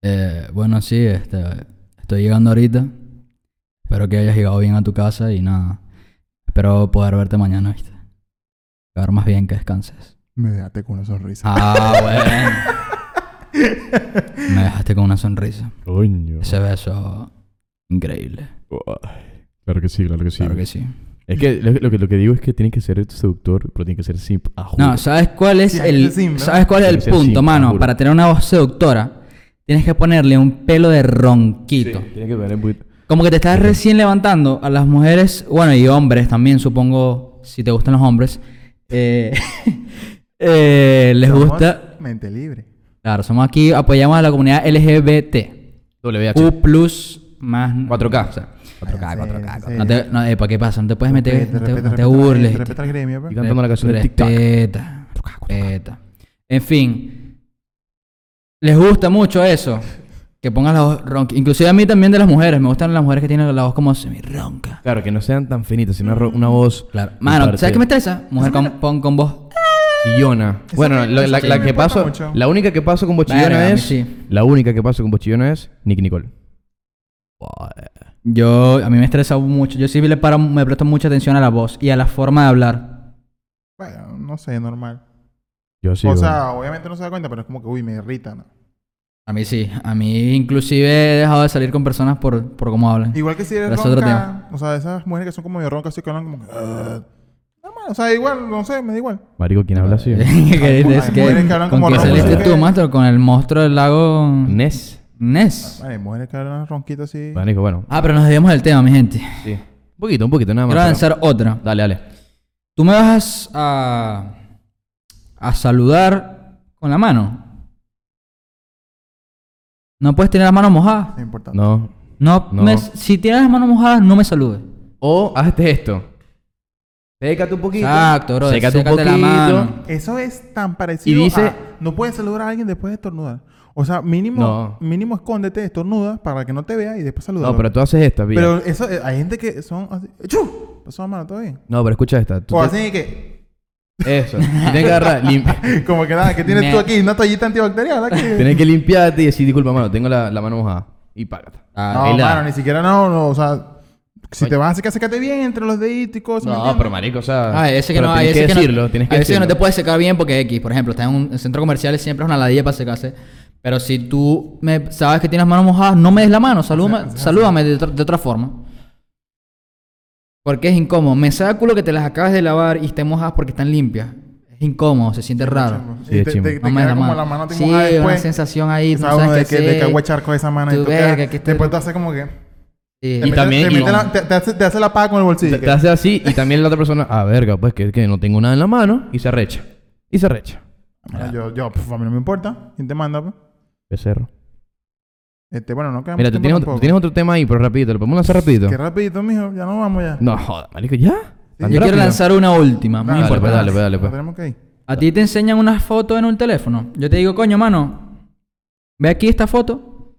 C: Eh, bueno, sí, este, estoy llegando ahorita. Espero que hayas llegado bien a tu casa y nada. Espero poder verte mañana, ¿viste? Ver más bien que descanses.
A: Me dejaste con una sonrisa.
C: Ah, bueno. Me dejaste con una sonrisa.
B: Coño.
C: Ese beso increíble.
B: Claro que sí, claro que sí.
C: Claro que sí.
B: Es que lo, lo que lo que digo es que tiene que ser seductor, pero tiene que ser simp a juro.
C: No, ¿sabes cuál es
A: Sí, hay que
C: el
A: ser simp, ¿no?
C: ¿Sabes cuál es el
B: que ser
C: punto,
B: simp,
C: mano?
B: juro.
C: Para tener una voz seductora, tienes que ponerle un pelo de ronquito.
B: Sí, tiene que tener muy...
C: Como que te estás recién levantando a las mujeres, bueno, y hombres también, supongo, si te gustan los hombres, eh, eh, les
A: Somos
C: gusta.
A: Mente libre.
C: Claro, somos aquí, apoyamos a la comunidad LGBT.
B: WH.
C: U plus más.
B: 4K.
C: o sea, 4K,
A: Ah, sí,
C: 4K.
A: sí.
C: No te, no, eh, ¿Para qué pasa? No te puedes meter.
A: Respeta,
C: no te,
A: respeta,
C: no te
A: respeta
C: burles.
A: Respeta el gremio,
B: Y
A: pues.
B: cantando la canción de TikTok.
C: Respeta. Respeta. En fin. Les gusta mucho eso. Que pongan la voz ronca. Inclusive a mí también de las mujeres. Me gustan las mujeres que tienen la voz como semi-ronca.
B: Claro, que no sean tan finitas, sino una, voz...
C: Claro. Mano, ¿sabes qué me estresa? Mujer con, pon con voz.
B: Chillona.
A: Eso
B: Bueno, la,
A: eso
B: la-
A: sí
B: la
A: me
B: que
A: importa
B: paso...
A: mucho.
B: La única que paso con bochillona
C: Verga, a mí
B: es...
C: sí.
B: La única que paso con bochillona es Nick Nicole.
C: Yo, a mí me estresa mucho. Yo sí le paro, me presto mucha atención a la voz y a la forma de hablar.
A: Bueno, no sé, normal.
B: Yo sí.
A: o sea, obviamente no se da cuenta, pero es como que, uy, me irrita, ¿no?
C: A mí sí. A mí inclusive he dejado de salir con personas por, por cómo hablan.
A: Igual que si eres
C: Pero es otro
A: ronca, o sea, esas mujeres que son como medio roncas, así que hablan como que... O sea, igual, no sé, me da igual.
B: Marico, ¿quién habla así?
C: ¿Qué saliste tú, maestro? ¿Con el monstruo del lago
B: Ness.
C: Ness?
A: Vale, hay mujeres que hablan ronquito así.
B: Marico, bueno.
C: Ah, pero nos debíamos del tema, mi gente.
B: Sí. Un poquito, un poquito, nada más.
C: Quiero
B: pero-
C: lanzar otra.
B: Dale, dale.
C: Tú me vas a, a saludar con la mano. No puedes tener las manos mojadas.
A: Es importante.
B: No.
C: No,
B: No.
C: me- si tienes las manos mojadas, no me saludes.
B: O hazte esto. Sécate un poquito.
C: Exacto, bro.
B: Sécate un
C: Sécate la
B: poquito.
C: mano.
A: Eso es tan parecido
B: Y dice-
A: a... No puedes saludar a alguien después de estornudar. O sea, mínimo,
B: No.
A: mínimo escóndete, estornuda para que no te vea y después saluda.
B: No, pero tú haces esta, pilla.
A: Pero eso, eh, hay gente que son así... ¡Chu! Pasó la mano, todo bien.
B: No, pero escucha esta. Tú
A: O
B: te-
A: así que...
B: Eso. Tienes que agarrar, lim-
A: Como que nada, que tienes tú aquí una toallita antibacterial aquí.
B: tienes que limpiarte y decir, disculpa, mano, tengo la, la mano mojada. Y págate.
C: Ah,
A: No,
C: ahí la-
A: mano, ni siquiera no, no, o sea... Si
B: Oye.
A: te vas a secar, sécate bien entre los deditos y cosas. ¿me
B: No, pero marico, o sea...
C: Ah, ese que no, hay
B: tienes
C: ese
B: que
C: que
B: decirlo,
C: no,
B: tienes que
C: a veces que no
B: decirlo.
C: te puedes secar bien porque X, por ejemplo, estás en un centro comercial y siempre es una ladilla para secarse. Pero si tú me, sabes que tienes las manos mojadas, no me des la mano, salúdame,
A: o sea,
C: salúdame de, otra- de otra forma. Porque es incómodo. Me saca culo que te las acabas de lavar y estén mojadas porque están limpias. Es incómodo, se siente raro.
A: Sí, te, te, te
C: No me
A: queda
C: des la
A: como
C: mano.
A: la mano te
C: sí,
A: mojada
C: una
A: después.
C: sensación ahí, no
A: Sabes
C: qué
A: de que, de que echar con esa mano
C: Tu
A: y tú
C: verga,
A: quedas-
C: que
A: Después te hace como que... Te metes-
B: también-
A: Te,
B: y-
A: la- te, te hace, te hace la paga con el bolsillo.
B: Te,
A: que-
B: te hace así y también la otra persona, ah, verga, pues que, que no tengo nada en la mano y se arrecha. Y se arrecha.
A: Mira, yo, yo, pf, a mí no me importa. ¿Quién te manda, pues?
B: Becerro.
A: Este, bueno, no queda
B: Mira, tú tienes, otro, tú
A: tampoco.
B: tienes otro tema ahí, pero rapidito. ¿Lo podemos lanzar rapidito?
A: Qué rapidito, mijo. Ya no vamos ya.
B: No, joda, marico, ¿ya? ¿Tan
C: Yo quiero lanzar una última, muy
A: Dale,
B: pues,
C: importante.
B: dale, pues, dale, pues.
A: tenemos que ir.
C: A ti te enseñan una foto en un teléfono. Yo te digo, coño, mano, ve aquí esta foto.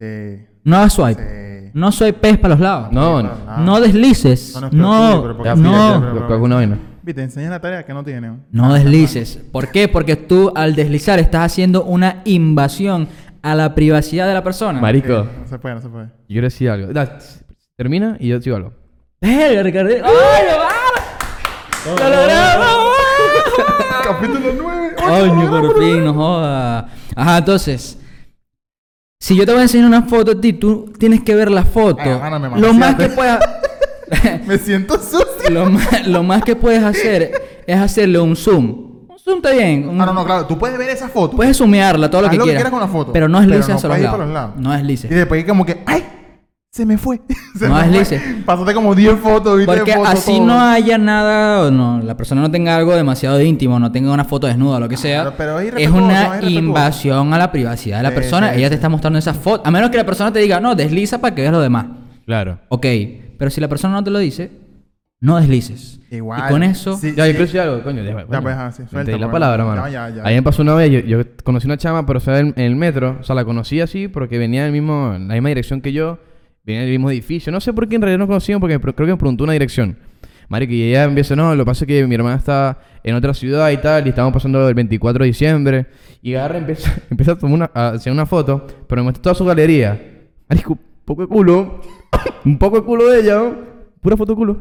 A: Eh,
C: No hagas swipe.
A: eh,
C: No swipes para los lados.
B: No, no.
A: ah.
C: No deslices.
A: No, no,
B: Ya,
C: no,
B: vaina.
A: Viste, enseñas la tarea que no tiene. ¿no?
C: no deslices. ¿Por qué? Porque tú al deslizar estás haciendo una invasión a la privacidad de la persona.
B: Marico,
A: no se puede, no se puede.
B: yo quiero decir algo. Da, termina y yo te digo algo.
C: Verga, Ricardo. ¡Ay, lo ¡Lo logramos!
A: Capítulo 9.
C: Coño, por fin, no joda. Ajá, entonces. Si yo te voy a enseñar una foto a ti, tú tienes que ver la foto. Lo más que puedas.
A: Me siento sucio.
C: lo, más, lo más que puedes hacer es hacerle un zoom. Un zoom está bien. un-
A: Ah, no, no, claro. Tú puedes ver esa foto.
C: Puedes zoomearla, todo lo
A: Haz
C: que
A: lo que
C: quieras.
A: con la foto,
C: Pero no
A: pero
C: deslices
A: no
C: hacia
A: puedes ir
C: los
A: por
C: lados.
A: los lados.
C: No deslices.
A: Y después como que, ¡ay! Se me fue. Se
C: No
A: me fue.
C: deslices.
A: Pasaste como 10 fotos, viste
C: Porque así
A: todo.
C: no haya nada, o no, la persona no tenga algo demasiado íntimo, no tenga una foto desnuda o lo que sea.
A: Claro, pero es
C: es una
A: es
C: invasión a la privacidad de la
A: Sí,
C: persona.
A: sí,
C: Ella
A: sí.
C: te está mostrando esa foto. A menos que la persona te diga, no, desliza para que veas lo demás.
B: Claro.
C: Ok, pero si la persona no te lo dice, no deslices.
A: Igual.
C: Y con eso,
A: Sí,
B: Ya, yo
A: sí.
B: quiero decir algo, coño. Deja, coño.
A: pues, ajá, sí,
B: Te
A: suelta,
B: di la
A: pues.
B: palabra, mano.
A: Ya, ya, ya.
B: Ahí me pasó una vez, yo, yo conocí una chama, pero fue en, en el metro. O sea, la conocí así porque venía del mismo, en la misma dirección que yo. Venía del mismo edificio. No sé por qué en realidad no conocían porque creo que me preguntó una dirección. Marico, y ella empieza, no, lo que pasa es que mi hermana está en otra ciudad y tal, y estábamos pasando el 24 de diciembre. Y agarra empieza, empieza a, tomar una, a hacer una foto, pero me muestra toda su galería. Marico, un poco de culo. un poco de culo de ella, ¿no? Pura foto de culo.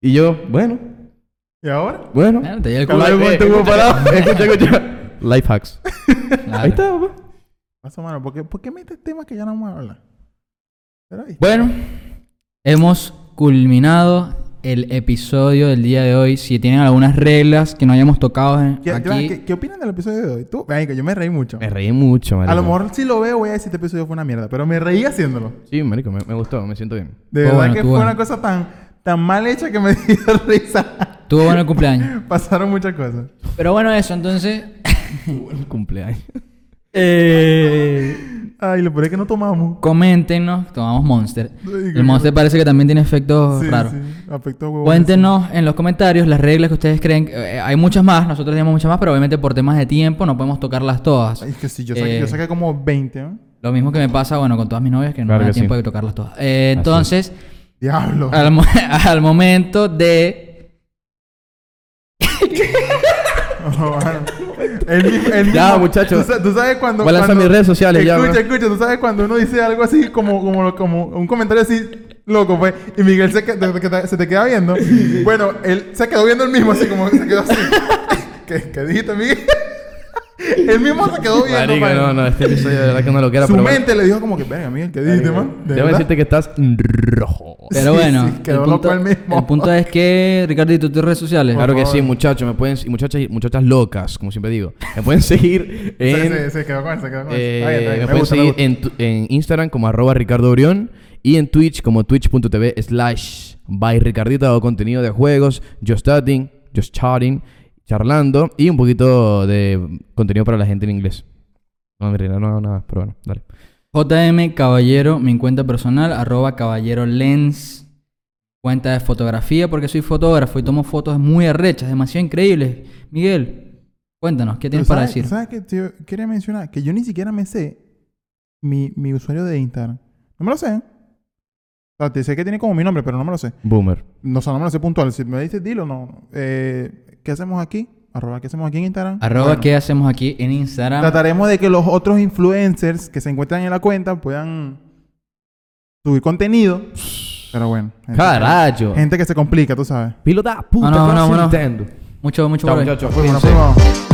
B: Y yo, bueno,
A: ¿Y ahora?
B: bueno.
C: Bueno, te el culo.
A: Life- estuvo
B: escucha,
A: parado.
B: escucha, escucha. Life hacks.
C: Claro.
B: Ahí está, papá.
A: Pasa, mano. ¿Por qué, ¿Por qué metes temas que ya no vamos a hablar?
C: Bueno, hemos culminado el episodio del día de hoy. Si tienen algunas reglas que no hayamos tocado en-
A: ¿Qué,
C: aquí,
A: ¿qué, qué opinan del episodio de hoy? Tú, marico, yo me reí mucho.
B: Me reí mucho, marico.
A: A lo mejor si lo veo voy a decir este episodio fue una mierda, pero me reí haciéndolo.
B: Sí, marico, me, me gustó, me siento bien.
A: De verdad
C: bueno,
A: que fue
C: bueno.
A: una cosa tan, tan mal hecha que me dio risa.
C: tuvo bueno el cumpleaños.
A: Pasaron muchas cosas.
C: Pero bueno, eso, entonces.
B: Buen cumpleaños.
C: eh,
A: Ay, lo peor es que no tomamos.
C: coméntenos, tomamos Monster.
A: Ay,
C: El Monster parece que también tiene efectos
A: Sí,
C: raros.
A: sí, afectó huevón.
C: Cuéntenos en los comentarios las reglas que ustedes creen. eh, hay muchas más, nosotros tenemos muchas más, pero obviamente por temas de tiempo no podemos tocarlas todas.
A: Ay, es que sí, yo saqué,
C: Eh,
A: yo saqué como 20, ¿no?
C: Lo mismo que me pasa, bueno, con todas mis novias que no
B: Claro
C: me da
B: que
C: tiempo
B: sí.
C: de tocarlas todas. Eh, entonces,
A: Diablo.
C: al, mo- al momento de
A: Mano. El mismo, el
B: Ya,
A: mismo-
B: muchacho.
A: Tú, sa- tú sabes cuando.
B: Voy a lanzar mis redes sociales ya,
A: Escucha, escucha. Tú sabes cuando uno dice algo así, como, como, como un comentario así, loco, pues. Y Miguel se, se te queda viendo. Bueno, él se quedó viendo el mismo, así como se quedó así. ¿Qué, qué dijiste, Miguel? Él mismo se quedó viendo,
B: Marico, no, no, este episodio de verdad que no lo quiera,
A: Su
B: pero bueno.
A: mente le dijo como que, venga, Miguel, ¿qué dijiste, man? ¿De
B: Debo
A: verdad?
B: decirte que estás rojo.
C: Pero
A: Sí,
C: bueno,
A: sí, quedó
C: el, punto,
A: loco él mismo.
C: el punto es que, Ricardito, tus redes sociales.
B: Claro que sí, muchachos, me pueden, y muchachas, y muchachas locas, como siempre digo. Me pueden seguir
A: Sí,
B: en,
A: sí, se quedó con él, se quedó con él.
B: eh,
A: Está bien, está bien.
B: me
A: Me
B: pueden
A: gusta, me
B: seguir en, tu- en Instagram como arroba Ricardo Orión y en Twitch como twitch.tv slash by Ricardito hago contenido de juegos, just chatting, just chatting, charlando y un poquito de contenido para la gente en inglés. No, realidad no hago nada, pero bueno, dale.
C: JM Caballero, mi cuenta personal, arroba Caballero Lens, cuenta de fotografía, porque soy fotógrafo y tomo fotos muy arrechas, demasiado increíbles. Miguel, cuéntanos, ¿qué tienes para
A: ¿sabes-
C: decir?
A: ¿Sabes qué? Te quería mencionar que yo ni siquiera me sé mi, mi usuario de Instagram. No me lo sé. O sea, te sé que tiene como mi nombre, pero no me lo sé.
B: Boomer.
A: No, o sea, no me lo sé puntual. Si me dices, dilo, no. Eh, ¿Qué hacemos aquí? Arroba, ¿qué hacemos aquí en Instagram?
C: Arroba,
A: Bueno,
C: ¿qué hacemos aquí en Instagram?
A: Trataremos de que los otros influencers que se encuentran en la cuenta puedan subir contenido. Pero bueno. gente-
B: Carajo.
A: Gente que se complica, tú sabes.
B: Pilota puta,
C: No, no, no, no.
B: Nintendo.
C: Mucho, mucho
B: Chao, muchachos.